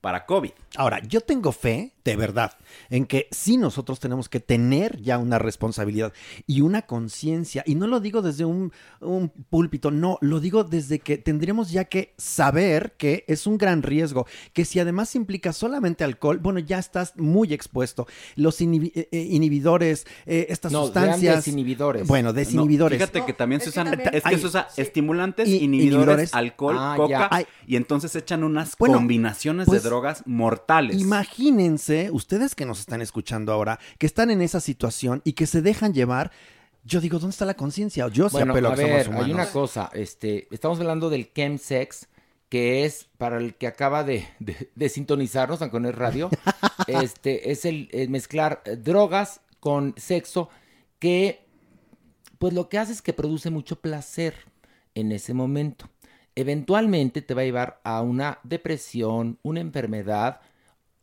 para COVID. Ahora, yo tengo fe, de verdad, en que sí nosotros tenemos que tener ya una responsabilidad y una conciencia, y no lo digo desde un, un púlpito, no, lo digo desde que tendríamos ya que saber que es un gran riesgo, que si además implica solamente alcohol, bueno, ya estás muy expuesto. Los inhibi- eh, eh, inhibidores, eh, estas No, sustancias. desinhibidores. Bueno, desinhibidores. No, fíjate que también se usan, también- es que se usa sí. estimulantes, inhibidores, inhibidores. alcohol, Ah, coca, y entonces echan unas Bueno, combinaciones pues, de drogas mortales. Imagínense, ustedes que nos están escuchando ahora, que están en esa situación y que se dejan llevar. Yo digo, ¿dónde está la conciencia? Yo sí Bueno, a que somos ver, humanos. hay una cosa, este, estamos hablando del chemsex, que es para el que acaba de, de- de sintonizarnos, aunque no es radio, este, es el, el mezclar drogas con sexo, que pues lo que hace es que produce mucho placer en ese momento. Eventualmente te va a llevar a una depresión, una enfermedad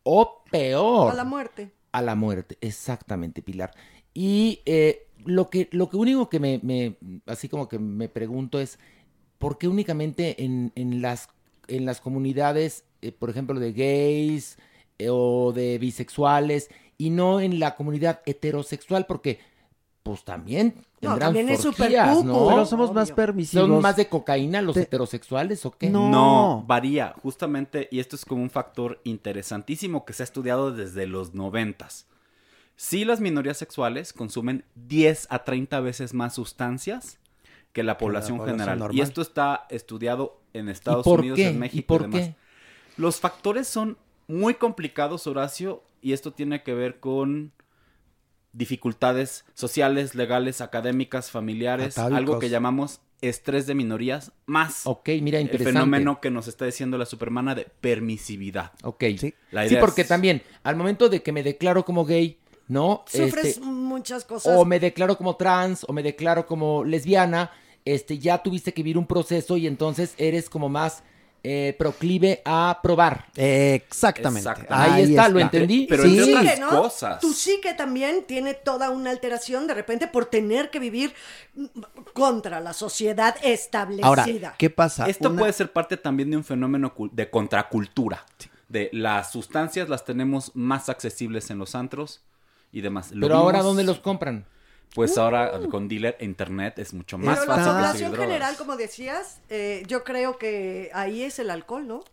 o peor A la muerte. a la muerte, exactamente, Pilar. Y eh, lo que lo que único que me, me- así como que me pregunto es ¿por qué únicamente en, en las en las comunidades, eh, por ejemplo, de gays eh, o de bisexuales y no en la comunidad heterosexual? Porque pues también No, tendrán también es orgías, cuco. ¿no? Pero somos más permisivos. ¿Son más de cocaína los Te- heterosexuales o qué? No. varía, justamente, y esto es como un factor interesantísimo que se ha estudiado desde los noventas. Sí, las minorías sexuales consumen 10 a 30 veces más sustancias que la población, población general. Y esto está estudiado en Estados por Unidos, qué? en ¿Y México y, por demás. qué? Los factores son muy complicados, Horacio, y esto tiene que ver con dificultades sociales, legales, académicas, familiares, Atávicos. algo que llamamos estrés de minorías, más Ok, mira, el fenómeno que nos está diciendo la supermana de permisividad. Ok. Sí. La Sí, idea porque es- también, al momento de que me declaro como gay, ¿no? Sufres Este, muchas cosas. o me declaro como trans, o me declaro como lesbiana, este, ya tuviste que vivir un proceso y entonces eres como más eh, proclive a probar. Exactamente. Exactamente. Ahí está, lo entendí. Pero Tu entre otras ¿no? cosas. Tu psique también tiene toda una alteración de repente por tener que vivir contra la sociedad establecida. Ahora, ¿qué pasa? Esto Una- puede ser parte también de un fenómeno cul- de contracultura. De las sustancias las tenemos más accesibles en los antros y demás. Lo Pero ahora, ¿dónde los compran? Pues ahora con dealer e internet es mucho más Pero la fácil población conseguir drogas. general, como decías, eh, yo creo que ahí es el alcohol, ¿no?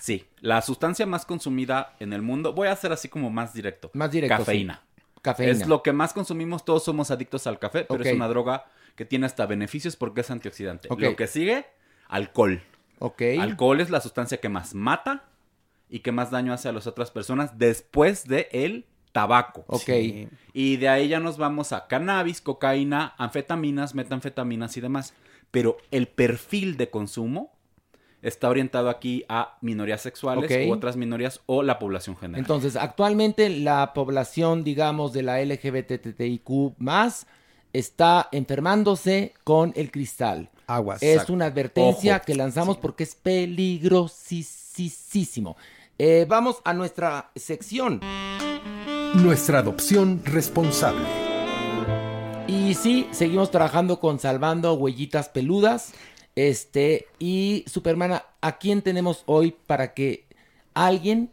Sí, la sustancia más consumida en el mundo, voy a hacer así como más directo. Más directo, Cafeína. sí. Cafeína. Es lo que más consumimos, todos somos adictos al café, pero es una droga que tiene hasta beneficios porque es antioxidante. Lo que sigue, alcohol. Ok. Alcohol es la sustancia que más mata y que más daño hace a las otras personas después de el tabaco. Ok. Sí. Y de ahí ya nos vamos a cannabis, cocaína, anfetaminas, metanfetaminas y demás. Pero el perfil de consumo está orientado aquí a minorías sexuales u otras minorías o la población general. Entonces, actualmente la población, digamos, de la LGBTIQ más está enfermándose con el cristal. Aguas. Es Exacto. una advertencia Ojo. que lanzamos porque es peligrosísimo. Eh, vamos a nuestra sección. Nuestra adopción responsable. Y sí, seguimos trabajando con Salvando Huellitas Peludas. Este, y Supermana, ¿a quién tenemos hoy para que alguien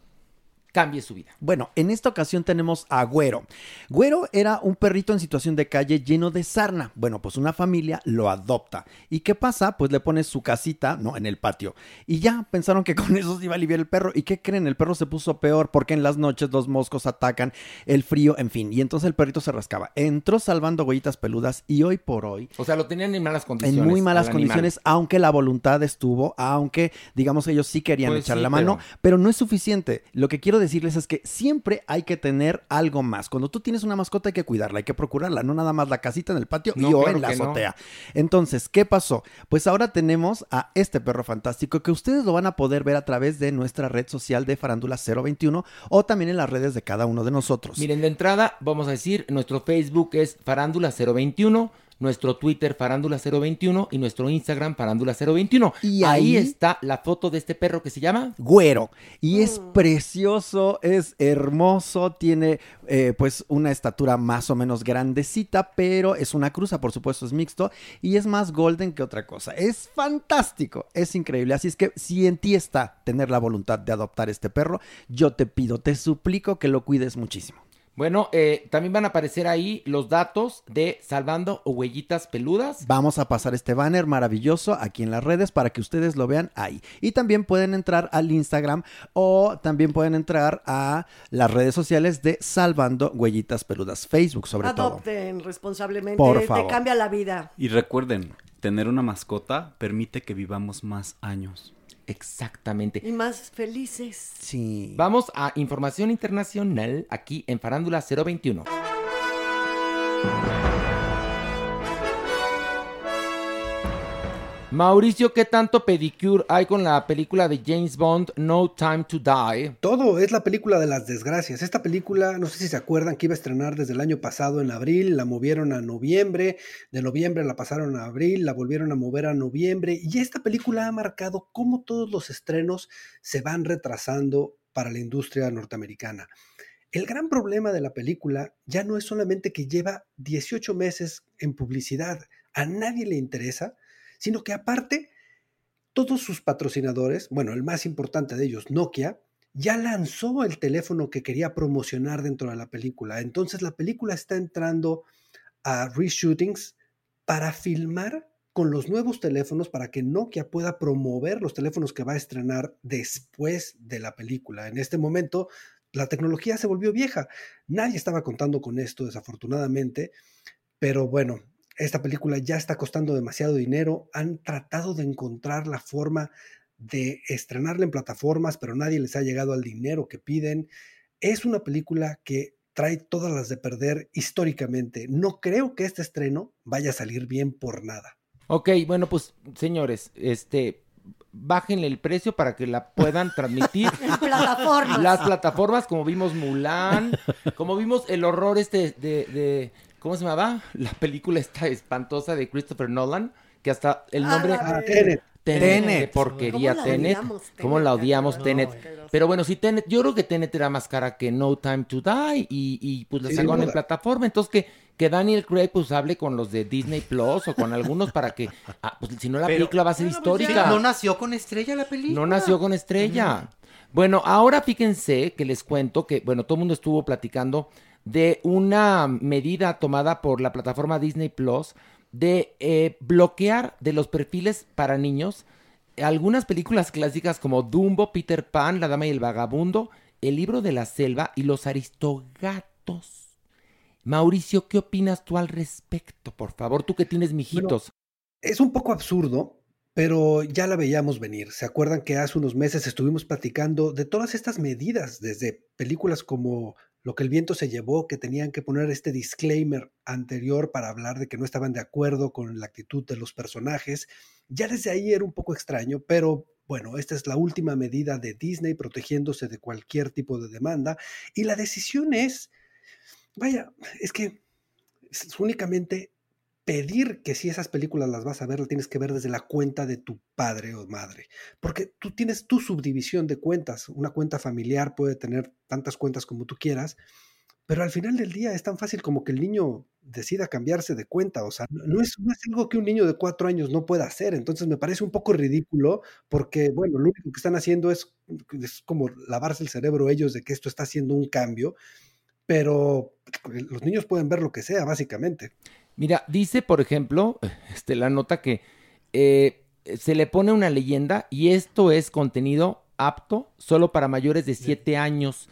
cambie su vida? Bueno, en esta ocasión tenemos a Güero. Güero era un perrito en situación de calle lleno de sarna. Bueno, pues una familia lo adopta. ¿Y qué pasa? Pues le pones su casita, ¿no? En el patio. Y ya pensaron que con eso se iba a aliviar el perro. ¿Y qué creen? El perro se puso peor porque en las noches los moscos atacan, el frío, en fin. Y entonces el perrito se rascaba. Entró salvando huellitas peludas y hoy por hoy O sea, lo tenían en malas condiciones. en muy malas animal. condiciones, aunque la voluntad estuvo, aunque digamos ellos sí querían Pues echarle sí, la mano, pero- pero... no es suficiente. Lo que quiero decirles es que siempre hay que tener algo más. Cuando tú tienes una mascota hay que cuidarla, hay que procurarla, no nada más la casita en el patio y o claro en la no. azotea. Entonces, ¿qué pasó? Pues ahora tenemos a este perro fantástico que ustedes lo van a poder ver a través de nuestra red social de Farándula 021 o también en las redes de cada uno de nosotros. Miren, de entrada, vamos a decir, nuestro Facebook es Farándula 021, nuestro Twitter Farándula 021 y nuestro Instagram Farándula 021. Y ahí ahí- está la foto de este perro que se llama güero. Y es precioso, es hermoso, tiene eh, pues una estatura más o menos grandecita, pero es una cruza, por supuesto es mixto y es más golden que otra cosa. Es fantástico, es increíble. Así es que si en ti está tener la voluntad de adoptar este perro, yo te pido, te suplico que lo cuides muchísimo. Bueno, eh, también van a aparecer ahí los datos de Salvando Huellitas Peludas. Vamos a pasar este banner maravilloso aquí en las redes para que ustedes lo vean ahí. Y también pueden entrar al Instagram o también pueden entrar a las redes sociales de Salvando Huellitas Peludas, Facebook sobre todo. Adopten responsablemente, Por te favor. cambia la vida. Y recuerden, tener una mascota permite que vivamos más años. Exactamente. Y más felices. Sí. Vamos a información internacional aquí en Farándula 021. Mauricio, ¿qué tanto pedicure hay con la película de James Bond, No Time to Die? Todo es la película de las desgracias. Esta película, no sé si se acuerdan que iba a estrenar desde el año pasado en abril, la movieron a noviembre, de noviembre la pasaron a abril, la volvieron a mover a noviembre y esta película ha marcado cómo todos los estrenos se van retrasando para la industria norteamericana. El gran problema de la película ya no es solamente que lleva 18 meses en publicidad, a nadie le interesa, sino que aparte todos sus patrocinadores, bueno, el más importante de ellos, Nokia, ya lanzó el teléfono que quería promocionar dentro de la película. Entonces la película está entrando a reshootings para filmar con los nuevos teléfonos para que Nokia pueda promover los teléfonos que va a estrenar después de la película. En este momento, la tecnología se volvió vieja. Nadie estaba contando con esto, desafortunadamente, pero bueno, esta película ya está costando demasiado dinero. Han tratado de encontrar la forma de estrenarla en plataformas, pero nadie les ha llegado al dinero que piden. Es una película que trae todas las de perder históricamente. No creo que este estreno vaya a salir bien por nada. Ok, bueno, pues señores, este, bájenle el precio para que la puedan transmitir. Plataformas. Las plataformas, como vimos Mulan, como vimos el horror este de, de ¿cómo se llamaba? La película esta espantosa de Christopher Nolan, que hasta el Ah, nombre... de- Tenet. Tenet, porquería ¿Cómo la Tenet. odiamos, ¿Cómo la odiamos No, Tenet? Pero bueno, sí Tenet, yo creo que Tenet era más cara que No Time to Die y, y pues la sacaron en plataforma, entonces que, que Daniel Craig pues hable con los de Disney Plus o con algunos para que, ah, pues si no la Pero- película va a ser pues, histórica. sí, no nació con estrella la película. No nació con estrella. Bueno, ahora fíjense que les cuento que, bueno, todo el mundo estuvo platicando de una medida tomada por la plataforma Disney Plus de eh, bloquear de los perfiles para niños algunas películas clásicas como Dumbo, Peter Pan, La Dama y el Vagabundo, El Libro de la Selva y Los Aristogatos. Mauricio, ¿qué opinas tú al respecto? Por favor, tú que tienes mijitos. Es un poco absurdo, pero ya la veíamos venir. ¿Se acuerdan que hace unos meses estuvimos platicando de todas estas medidas, desde películas como Lo que el viento se llevó, que tenían que poner este disclaimer anterior para hablar de que no estaban de acuerdo con la actitud de los personajes? Ya desde ahí era un poco extraño, pero bueno, esta es la última medida de Disney protegiéndose de cualquier tipo de demanda y la decisión es, vaya, es que es únicamente pedir que si esas películas las vas a ver, las tienes que ver desde la cuenta de tu padre o madre. Porque tú tienes tu subdivisión de cuentas. Una cuenta familiar puede tener tantas cuentas como tú quieras, pero al final del día es tan fácil como que el niño decida cambiarse de cuenta. O sea, no, es, no es algo que un niño de cuatro años no pueda hacer. Entonces me parece un poco ridículo porque, bueno, lo único que están haciendo es, es como lavarse el cerebro ellos de que esto está haciendo un cambio, pero los niños pueden ver lo que sea, básicamente. Mira, dice, por ejemplo, este, la nota que eh, se le pone una leyenda y esto es contenido apto solo para mayores de 7 años.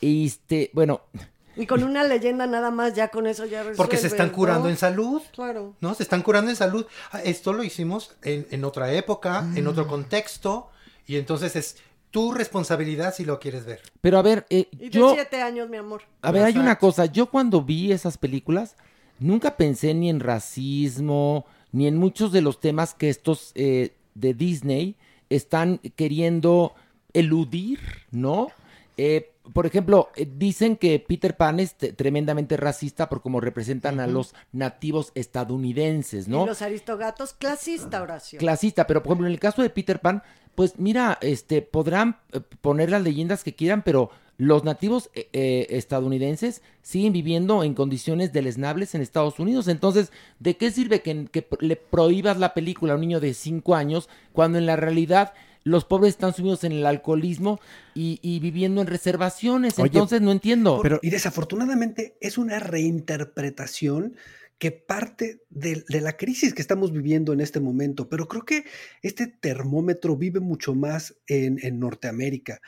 Y este, bueno, Y con una leyenda nada más, ya con eso ya resuelve. Porque se están curando ¿no? en salud. Claro. ¿no? Se están curando en salud. Ah, Esto lo hicimos en, en otra época, en otro contexto, y entonces es tu responsabilidad si lo quieres ver. pero a ver, eh, Y de yo, siete años, mi amor. a ver, hay una cosa, yo cuando vi esas películas, nunca pensé ni en racismo, ni en muchos de los temas que estos eh, de Disney están queriendo eludir, ¿no? Eh, por ejemplo, eh, dicen que Peter Pan es te- tremendamente racista por cómo representan a los nativos estadounidenses, ¿no? Y los aristogatos, clasista, Horacio. clasista, pero por ejemplo en el caso de Peter Pan, pues mira, este podrán eh, poner las leyendas que quieran, pero los nativos eh, eh, estadounidenses siguen viviendo en condiciones deleznables en Estados Unidos. Entonces, ¿de qué sirve que, que le prohíbas la película a un niño de 5 años cuando en la realidad los pobres están sumidos en el alcoholismo y, y viviendo en reservaciones? Oye, Entonces, no entiendo. y desafortunadamente es una reinterpretación que parte de, de la crisis que estamos viviendo en este momento, pero creo que este termómetro vive mucho más en, en Norteamérica.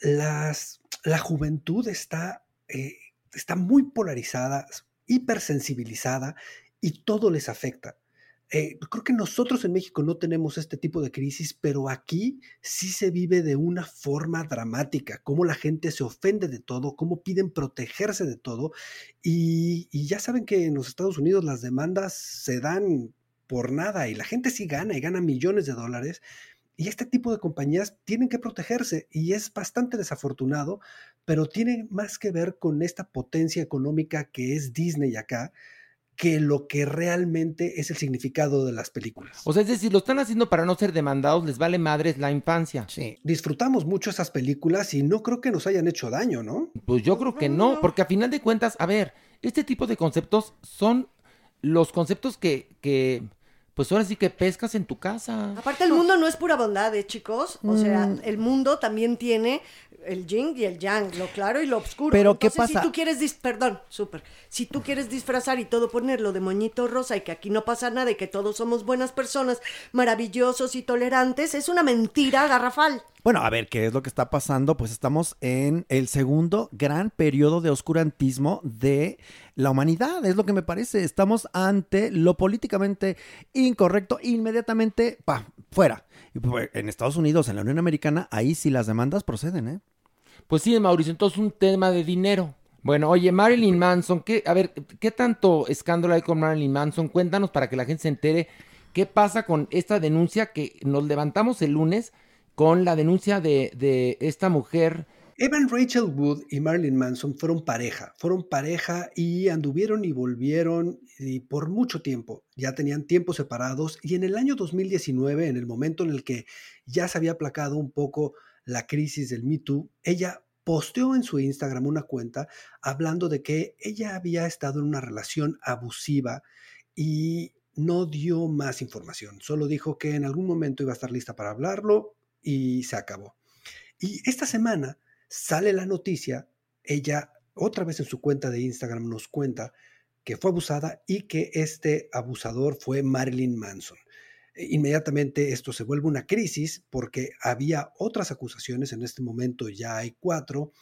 Las, la juventud está, eh, está muy polarizada, hipersensibilizada y todo les afecta. Eh, creo que nosotros en México no tenemos este tipo de crisis, pero aquí sí se vive de una forma dramática, cómo la gente se ofende de todo, cómo piden protegerse de todo. Y, y ya saben que en los Estados Unidos las demandas se dan por nada y la gente sí gana y gana millones de dólares. Y este tipo de compañías tienen que protegerse y es bastante desafortunado, pero tiene más que ver con esta potencia económica que es Disney acá, que lo que realmente es el significado de las películas. O sea, es decir, lo están haciendo para no ser demandados, les vale madres la infancia. Sí. Disfrutamos mucho esas películas y no creo que nos hayan hecho daño, ¿no? Pues yo creo que no, porque a final de cuentas, a ver, este tipo de conceptos son los conceptos que, que pues ahora sí que pescas en tu casa. Aparte, el mundo no es pura bondad, ¿eh, chicos? O sea, Mm. el mundo también tiene el yin y el yang, lo claro y lo oscuro. Pero, ¿qué Entonces, pasa? Si tú quieres, dis- perdón, súper. Si tú quieres disfrazar y todo ponerlo de moñito rosa y que aquí no pasa nada y que todos somos buenas personas, maravillosos y tolerantes, es una mentira garrafal. Bueno, a ver, ¿qué es lo que está pasando? Pues estamos en el segundo gran periodo de oscurantismo de la humanidad, es lo que me parece. Estamos ante lo políticamente incorrecto, inmediatamente, pa, fuera. Pues, en Estados Unidos, en la Unión Americana, ahí sí las demandas proceden, ¿eh? Pues sí, Mauricio, entonces un tema de dinero. Bueno, oye, Marilyn Manson, ¿qué, a ver, ¿qué tanto escándalo hay con Marilyn Manson? Cuéntanos para que la gente se entere qué pasa con esta denuncia que nos levantamos el lunes con la denuncia de, de esta mujer. Evan Rachel Wood y Marilyn Manson fueron pareja, fueron pareja y anduvieron y volvieron y por mucho tiempo. Ya tenían tiempos separados y en el año 2019, en el momento en el que ya se había aplacado un poco la crisis del Me Too, ella posteó en su Instagram una cuenta hablando de que ella había estado en una relación abusiva y no dio más información. Solo dijo que en algún momento iba a estar lista para hablarlo y se acabó. Y esta semana sale la noticia, ella otra vez en su cuenta de Instagram nos cuenta que fue abusada y que este abusador fue Marilyn Manson. E, Inmediatamente esto se vuelve una crisis porque había otras acusaciones, en este momento ya hay cuatro,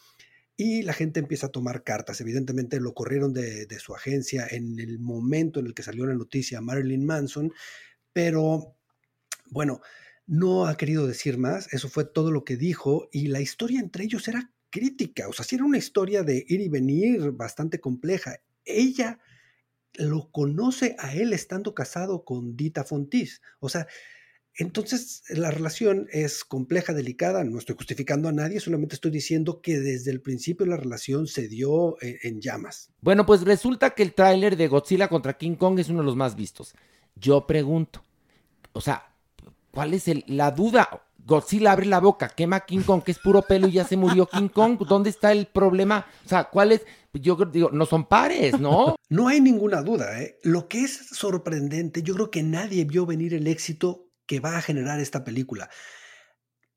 y la gente empieza a tomar cartas. Evidentemente lo corrieron de, de su agencia en el momento en el que salió la noticia Marilyn Manson, pero bueno, no ha querido decir más, eso fue todo lo que dijo y la historia entre ellos era crítica, o sea, sí era una historia de ir y venir bastante compleja. Ella lo conoce a él estando casado con Dita Fontis, o sea, entonces la relación es compleja, delicada, no estoy justificando a nadie, solamente estoy diciendo que desde el principio la relación se dio en, en llamas. Bueno, pues resulta que el tráiler de Godzilla contra King Kong es uno de los más vistos. Yo pregunto, o sea, ¿cuál es el- la duda? Godzilla abre la boca, quema a King Kong, que es puro pelo y ya se murió King Kong. ¿Dónde está el problema? O sea, ¿cuál es? Yo creo- digo, no son pares, ¿no? No hay ninguna duda. ¿eh? Lo que es sorprendente, yo creo que nadie vio venir el éxito que va a generar esta película.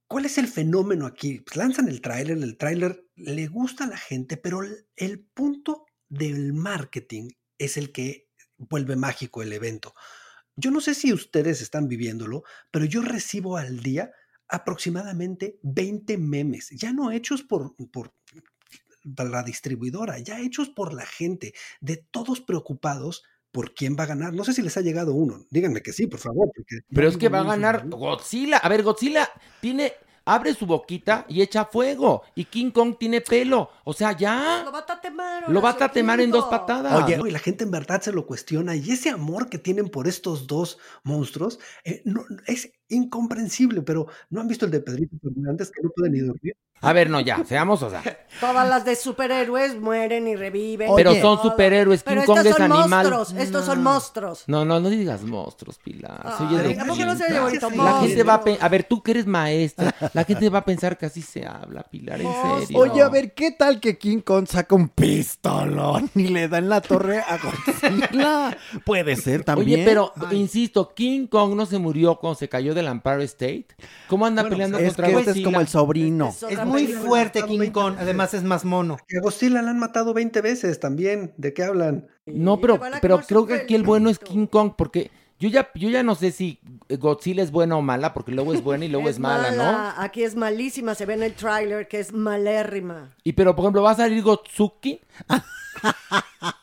¿Cuál es el fenómeno aquí? Pues lanzan el tráiler, el tráiler le gusta a la gente, pero el punto del marketing es el que vuelve mágico el evento. Yo no sé si ustedes están viviéndolo, pero yo recibo al día aproximadamente 20 memes, ya no hechos por, por la distribuidora, ya hechos por la gente, de todos preocupados por quién va a ganar. No sé si les ha llegado uno. Díganme que sí, por favor. Pero es que va a ganar. Godzilla. A ver, Godzilla tiene, abre su boquita y echa fuego. Y King Kong tiene pelo. O sea, ya. Lo va a tatemar. Lo va a tatemar en dos patadas. Oye, y la gente en verdad se lo cuestiona y ese amor que tienen por estos dos monstruos eh, no- es incomprensible, pero no han visto el de Pedrito Fernández que no puede ni dormir. A ver, no, ya, seamos, o sea. Todas las de superhéroes mueren y reviven. Pero son superhéroes, Pero King Kong estos es son animal. monstruos, estos son monstruos. No, no, no digas monstruos, Pilar. Ay, ¿a poco no se bonito? La gente va a a ver, tú que eres maestra, la gente va a pensar que así se habla, Pilar, en serio. Oye, a ver, ¿qué tal que King Kong saca un pistolón y le da en la torre a Godzilla? Puede ser también. Oye, pero insisto, King Kong no se murió cuando se cayó del Empire State. ¿Cómo anda peleando es contra que este es Godzilla? como el sobrino. Es muy fuerte King Kong, además es más mono. Que a Godzilla la han matado 20 veces también. ¿De qué hablan? No, pero, pero creo que aquí el bueno es King Kong, porque yo ya, yo ya no sé si Godzilla es buena o mala, porque luego es buena y luego es, mala, ¿no? Aquí es malísima, se ve en el tráiler que es malérrima. Y pero, por ejemplo, ¿va a salir Gotsuki?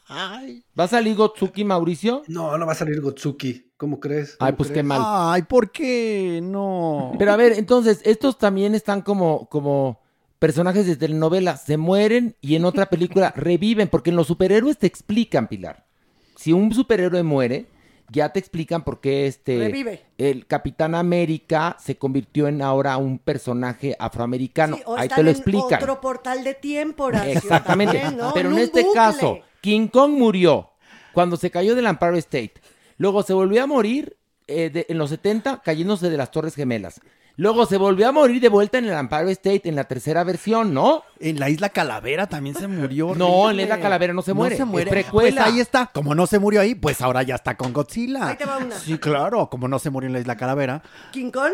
¿Va a salir Gotsuki, Mauricio? No, no va a salir Gotsuki. ¿Cómo crees? Ay, ¿Cómo pues qué mal. Ay, ¿por qué no? Pero a ver, entonces, estos también están como, como personajes de telenovela. Se mueren y en otra película reviven, porque en los superhéroes te explican, Pilar. Si un superhéroe muere, ya te explican por qué este Revive. el Capitán América se convirtió en ahora un personaje afroamericano. Sí, o Ahí están te lo en explican. otro portal de tiempo, Horacio, Exactamente. también, ¿no? Pero en este bucle. caso, King Kong murió cuando se cayó del Empire State. Luego se volvió a morir eh, de- en los 70 cayéndose de las Torres Gemelas. Luego se volvió a morir de vuelta en el Empire State en la tercera versión, ¿no? En la Isla Calavera también se murió. No, en la. Isla Calavera no se muere, se es muere. precuela. Pues ahí está. Como no se murió ahí, pues ahora ya está con Godzilla. Ahí te va una. Sí, claro. Como no se murió en la Isla Calavera. King Kong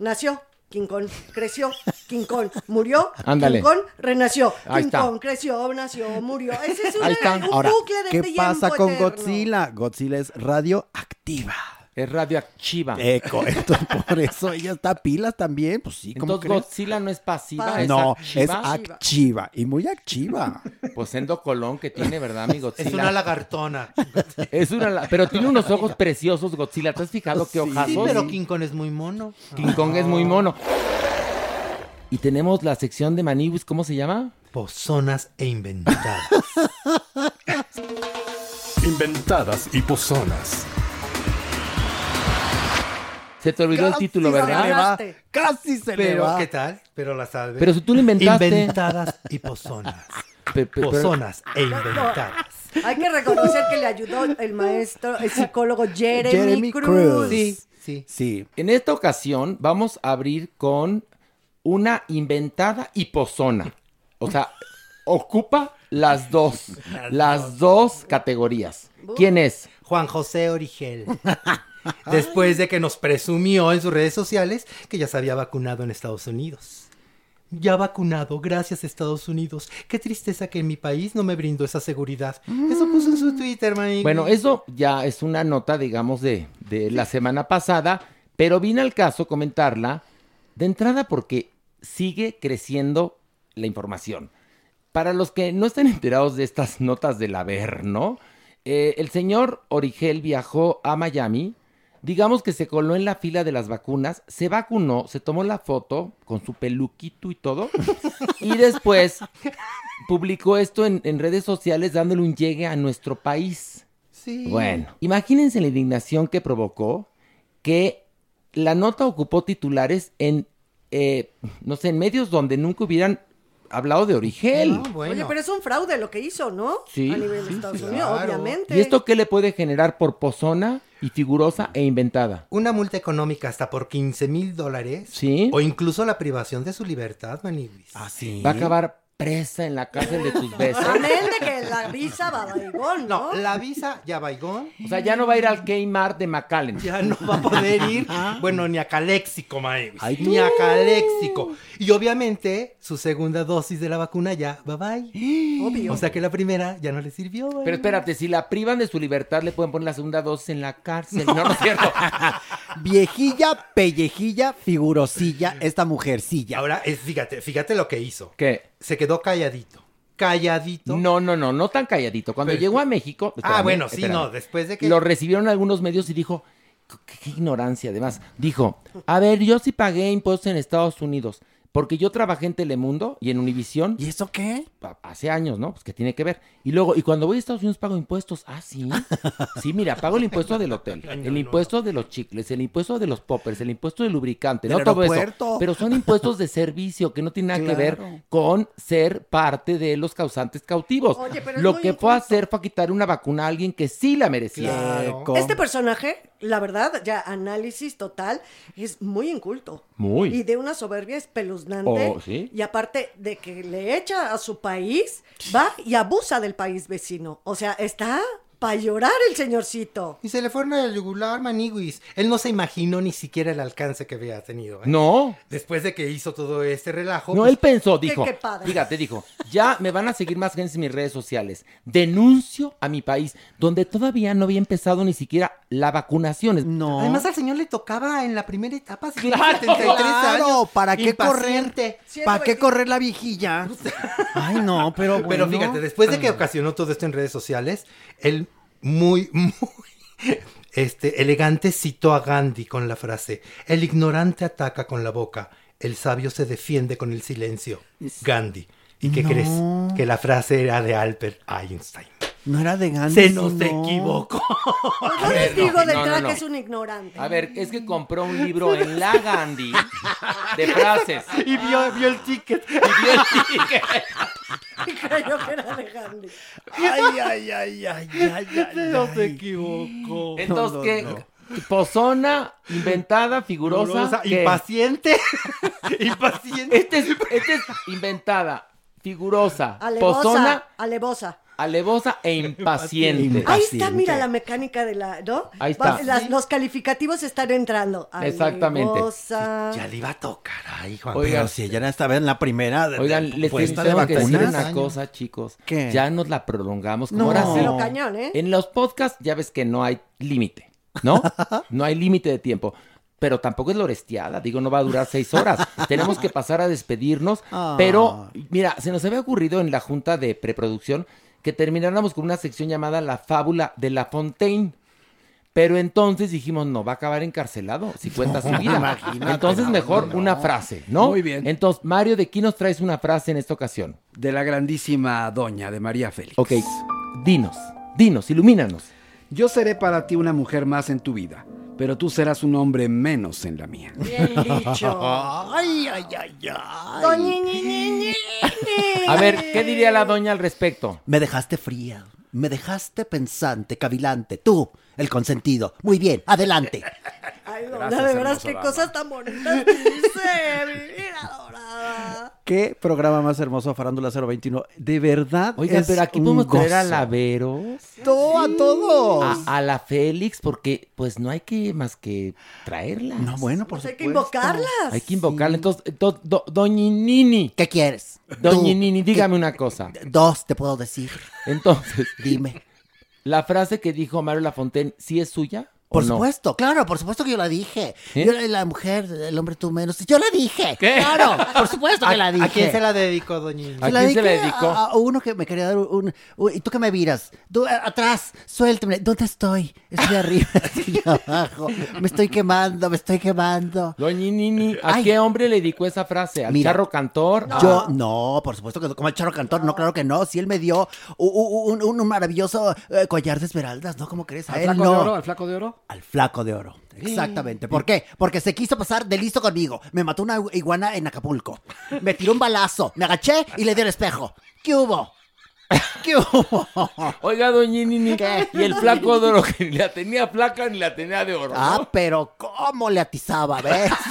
nació, King Kong creció, King Kong murió, Ándale. King Kong renació, Ahí King está. Kong creció, nació, murió. Ese es un, Ahí está. un Ahora, bucle de ¿qué tiempo pasa con eterno. Godzilla? Godzilla es radioactiva. Es radioactiva. Eco, entonces por eso ella está pilas también, pues sí, ¿cómo Entonces crees? Godzilla no es pasiva, es no, es activa. activa y muy activa. Pues Endo Colón que tiene, ¿verdad, mi Godzilla? Es una lagartona. Es una la- pero tiene unos ojos preciosos Godzilla. ¿Te has fijado qué ojazos? Sí, pero King Kong es muy mono. King Kong es muy mono. Y tenemos la sección de Maniwis, ¿cómo se llama? Pozonas e inventadas. Inventadas y pozonas. Se te olvidó el título, se le ¿verdad? va. Casi se le Pero, va. ¿qué tal? Pero la salve. Pero si tú lo inventaste. Inventadas y pozonas. Pe- pe- pero- Pozonas e inventadas. Hay que reconocer que le ayudó el maestro, el psicólogo Jeremy, Jeremy Cruz. Cruz. Sí, sí. Sí. En esta ocasión vamos a abrir con una inventada y pozona. O sea, ocupa las dos. Las dos categorías. ¿Quién es? Juan José Origel. Después de que nos presumió en sus redes sociales que ya se había vacunado en Estados Unidos. Ya vacunado, gracias Estados Unidos. Qué tristeza que en mi país no me brindó esa seguridad. Eso puso en su Twitter, man. Bueno, eso ya es una nota, digamos, de, de la semana pasada, pero vine al caso comentarla de entrada porque sigue creciendo la información. Para los que no estén enterados de estas notas del haber, ¿no? Eh, el señor Origel viajó a Miami, digamos que se coló en la fila de las vacunas, se vacunó, se tomó la foto con su peluquito y todo, y después publicó esto en, en redes sociales dándole un llegue a nuestro país. Sí. Bueno, imagínense la indignación que provocó que la nota ocupó titulares en, eh, no sé, en medios donde nunca hubieran hablado de Origel. Oye, pero es un fraude lo que hizo, ¿no? Sí, A nivel de Estados sí, Unidos, claro. obviamente. ¿Y esto qué le puede generar por pozona y figurosa e inventada? Una multa económica hasta por 15 mil dólares. Sí. O incluso la privación de su libertad, Maniguis. Ah, sí. Va a acabar presa en la cárcel de tus besos. El de que la visa va a Baigón, ¿no? No, la visa ya baigón. O sea, ya no va a ir al Kmart de McAllen. Ya no va a poder ir, bueno, ni a Caléxico. Ay, Ni a Caléxico. Y obviamente, su segunda dosis de la vacuna ya, bye bye. Obvio. O sea que la primera ya no le sirvió. güey. Pero espérate, si la privan de su libertad, le pueden poner la segunda dosis en la cárcel. No, no es cierto. Viejilla, pellejilla, figurosilla, esta mujercilla. Ahora, es, fíjate, fíjate lo que hizo. ¿Qué? Se quedó calladito. Calladito. No, no, no, no tan calladito. Cuando Pero- llegó a México. Ah, bueno, sí, espérame. no, después de que... Lo recibieron algunos medios y dijo, qué, qué ignorancia además. Dijo, a ver, yo sí pagué impuestos en Estados Unidos, porque yo trabajé en Telemundo y en Univisión. ¿Y eso qué? Hace años, ¿no? Pues que tiene que ver. Y luego, y cuando voy a Estados Unidos pago impuestos. Ah, sí. Sí, mira, pago el impuesto del hotel, el impuesto de los chicles, el impuesto de los poppers, el impuesto del lubricante, no todo eso. aeropuerto. Pero son impuestos de servicio que no tienen nada que ver con ser parte de los causantes cautivos. Oye, pero es Lo que fue a hacer fue a quitar una vacuna a alguien que sí la merecía. Claro. Este personaje, la verdad, ya análisis total, es muy inculto. Muy. Y de una soberbia espeluznante. Oh, ¿sí? Y aparte de que le echa a su país, va y abusa del país vecino. O sea, está para llorar el señorcito. Y se le fueron al yugular, Maniguis. Él no se imaginó ni siquiera el alcance que había tenido. ¿eh? No. Después de que hizo todo este relajo. No, pues, él pensó, Qué- dijo, qué padre. fíjate, dijo, ya me van a seguir más gente en mis redes sociales. Denuncio a mi país, donde todavía no había empezado ni siquiera la vacunación. No. Además, al señor le tocaba en la primera etapa. si Claro, 73 Claro, años. ¿para qué correr? impaciente. ¿Para qué correr la viejilla? Ay, no, pero bueno. Pero fíjate, después de que ocasionó todo esto en redes sociales, él muy, muy este, elegante citó a Gandhi con la frase, el ignorante ataca con la boca, el sabio se defiende con el silencio. Gandhi. ¿Y qué No. crees? Que la frase era de Albert Einstein. No era de Gandhi. Se nos no. equivocó. Yo les digo de no, no, entrada no. que es un ignorante. A ver, es que compró un libro en la Gandhi de frases. Y vio, vio el ticket. Y vio el ticket. Creyó que era de Gandhi. Ay, ay, ay, ay, ay, ay, No se ay. equivocó. Entonces, No, ¿qué? no, no. Pozona, inventada, figurosa. Figurosa, ¿qué? impaciente. impaciente. Este es, este es inventada, figurosa, Alevosa, pozona, alevosa. Alevosa e impaciente. Ahí está, mira la mecánica de la, ¿no? Ahí está. Va- las- los calificativos están entrando. Exactamente. Ya le iba a tocar, ay, Juan. Oigan. pero si ella era esta vez en la primera de, Oigan, de les puesta de tengo que decir una cosa, chicos. ¿Qué? Ya nos la prolongamos. Como No. ahora sí. Pero cañón, ¿eh? En los podcasts ya ves que no hay límite, ¿no? No hay límite de tiempo. Pero tampoco es loresteada, digo, no va a durar seis horas. Tenemos que pasar a despedirnos. Ah. Pero, mira, se nos había ocurrido en la junta de preproducción que termináramos con una sección llamada La Fábula de La Fontaine. Pero entonces dijimos, no, va a acabar encarcelado si cuenta su vida. Entonces no, mejor no. una frase, ¿no? Muy bien. Entonces, Mario, ¿de quién nos traes una frase en esta ocasión? De la grandísima doña de María Félix. Ok, dinos, dinos, ilumínanos. Yo seré para ti una mujer más en tu vida, pero tú serás un hombre menos en la mía. Bien dicho. Ay, ay, ay, ay. Doña. A ver, ¿qué diría la doña al respecto? Me dejaste fría, me dejaste pensante, cavilante. Tú, el consentido. Muy bien, adelante. Ay, no, Gracias, de veras, qué dama. cosas tan bonitas dice, mi vida adorada. ¿Qué programa más hermoso, Farándula 021? De verdad. Oigan, es pero aquí un podemos traer a gozo. Laveros. Todo a todos. A, a la Félix, porque pues no hay que más que traerla. No, bueno, por Pues hay que supuesto. invocarlas. Hay que invocarla. Entonces, do- do- doña Nini. ¿Qué quieres? Doña Tú. Nini, dígame una cosa. Dos te puedo decir. Entonces, Dime. la frase que dijo Mario Lafontaine, ¿sí es suya? ¿O Por no? supuesto, claro, por supuesto que yo la dije. ¿Eh? Yo, la mujer, el hombre tú menos. Yo la dije. ¿Qué? Claro, por supuesto que ¿A, la dije. a quién se la dedicó, doña? ¿A quién se la dedicó? A, a uno que me quería dar un, un- ¿Y tú que me miras? Tú, atrás, suéltame. ¿Dónde estoy? Estoy arriba, estoy abajo. Me estoy quemando, me estoy quemando. Doña Nini, ¿a Ay. qué hombre le dedicó esa frase? ¿Al Mira, charro cantor? Yo, no, por supuesto que no, como el charro cantor, no, claro que no. Si él me dio un, maravilloso eh, collar de esmeraldas, ¿no? ¿Cómo crees? A ¿Al él flaco no. de oro? ¿Al flaco de oro? Al flaco de oro. Exactamente. ¿Por qué? Porque se quiso pasar de listo conmigo. Me mató una iguana en Acapulco. Me tiró un balazo. Me agaché y le di el espejo. ¿Qué hubo? ¿Qué hubo? Oiga, doña Nini, ¿Qué? y el flaco de oro que ni la tenía flaca ni la tenía de oro, ¿no? Ah, pero ¿cómo le atizaba, ves?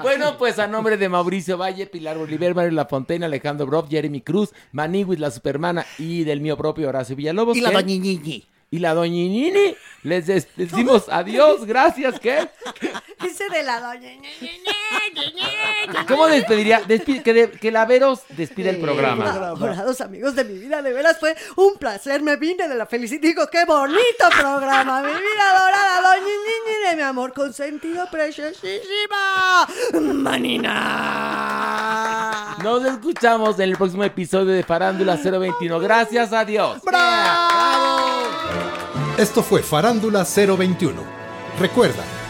Bueno, pues a nombre de Mauricio Valle, Pilar Oliver, Mario Lafontaine, Alejandro Broff, Jeremy Cruz, Maniwis, la Supermana y del mío propio Horacio Villalobos. Y la doña Ñiñi. Y la doña Nini. Les decimos adiós, gracias, ¿qué? Dice de la. ¿Cómo despediría? Despi- que, de- que Laveros despide el programa. Adorados amigos de mi vida, de veras fue un placer, me vine de la felicidad. Digo, qué bonito programa, mi vida adorada, doña de mi amor consentido, preciosísima. Manina. Nos escuchamos en el próximo episodio de Farándula 021. Gracias, adiós. Esto fue Farándula 021. Recuerda,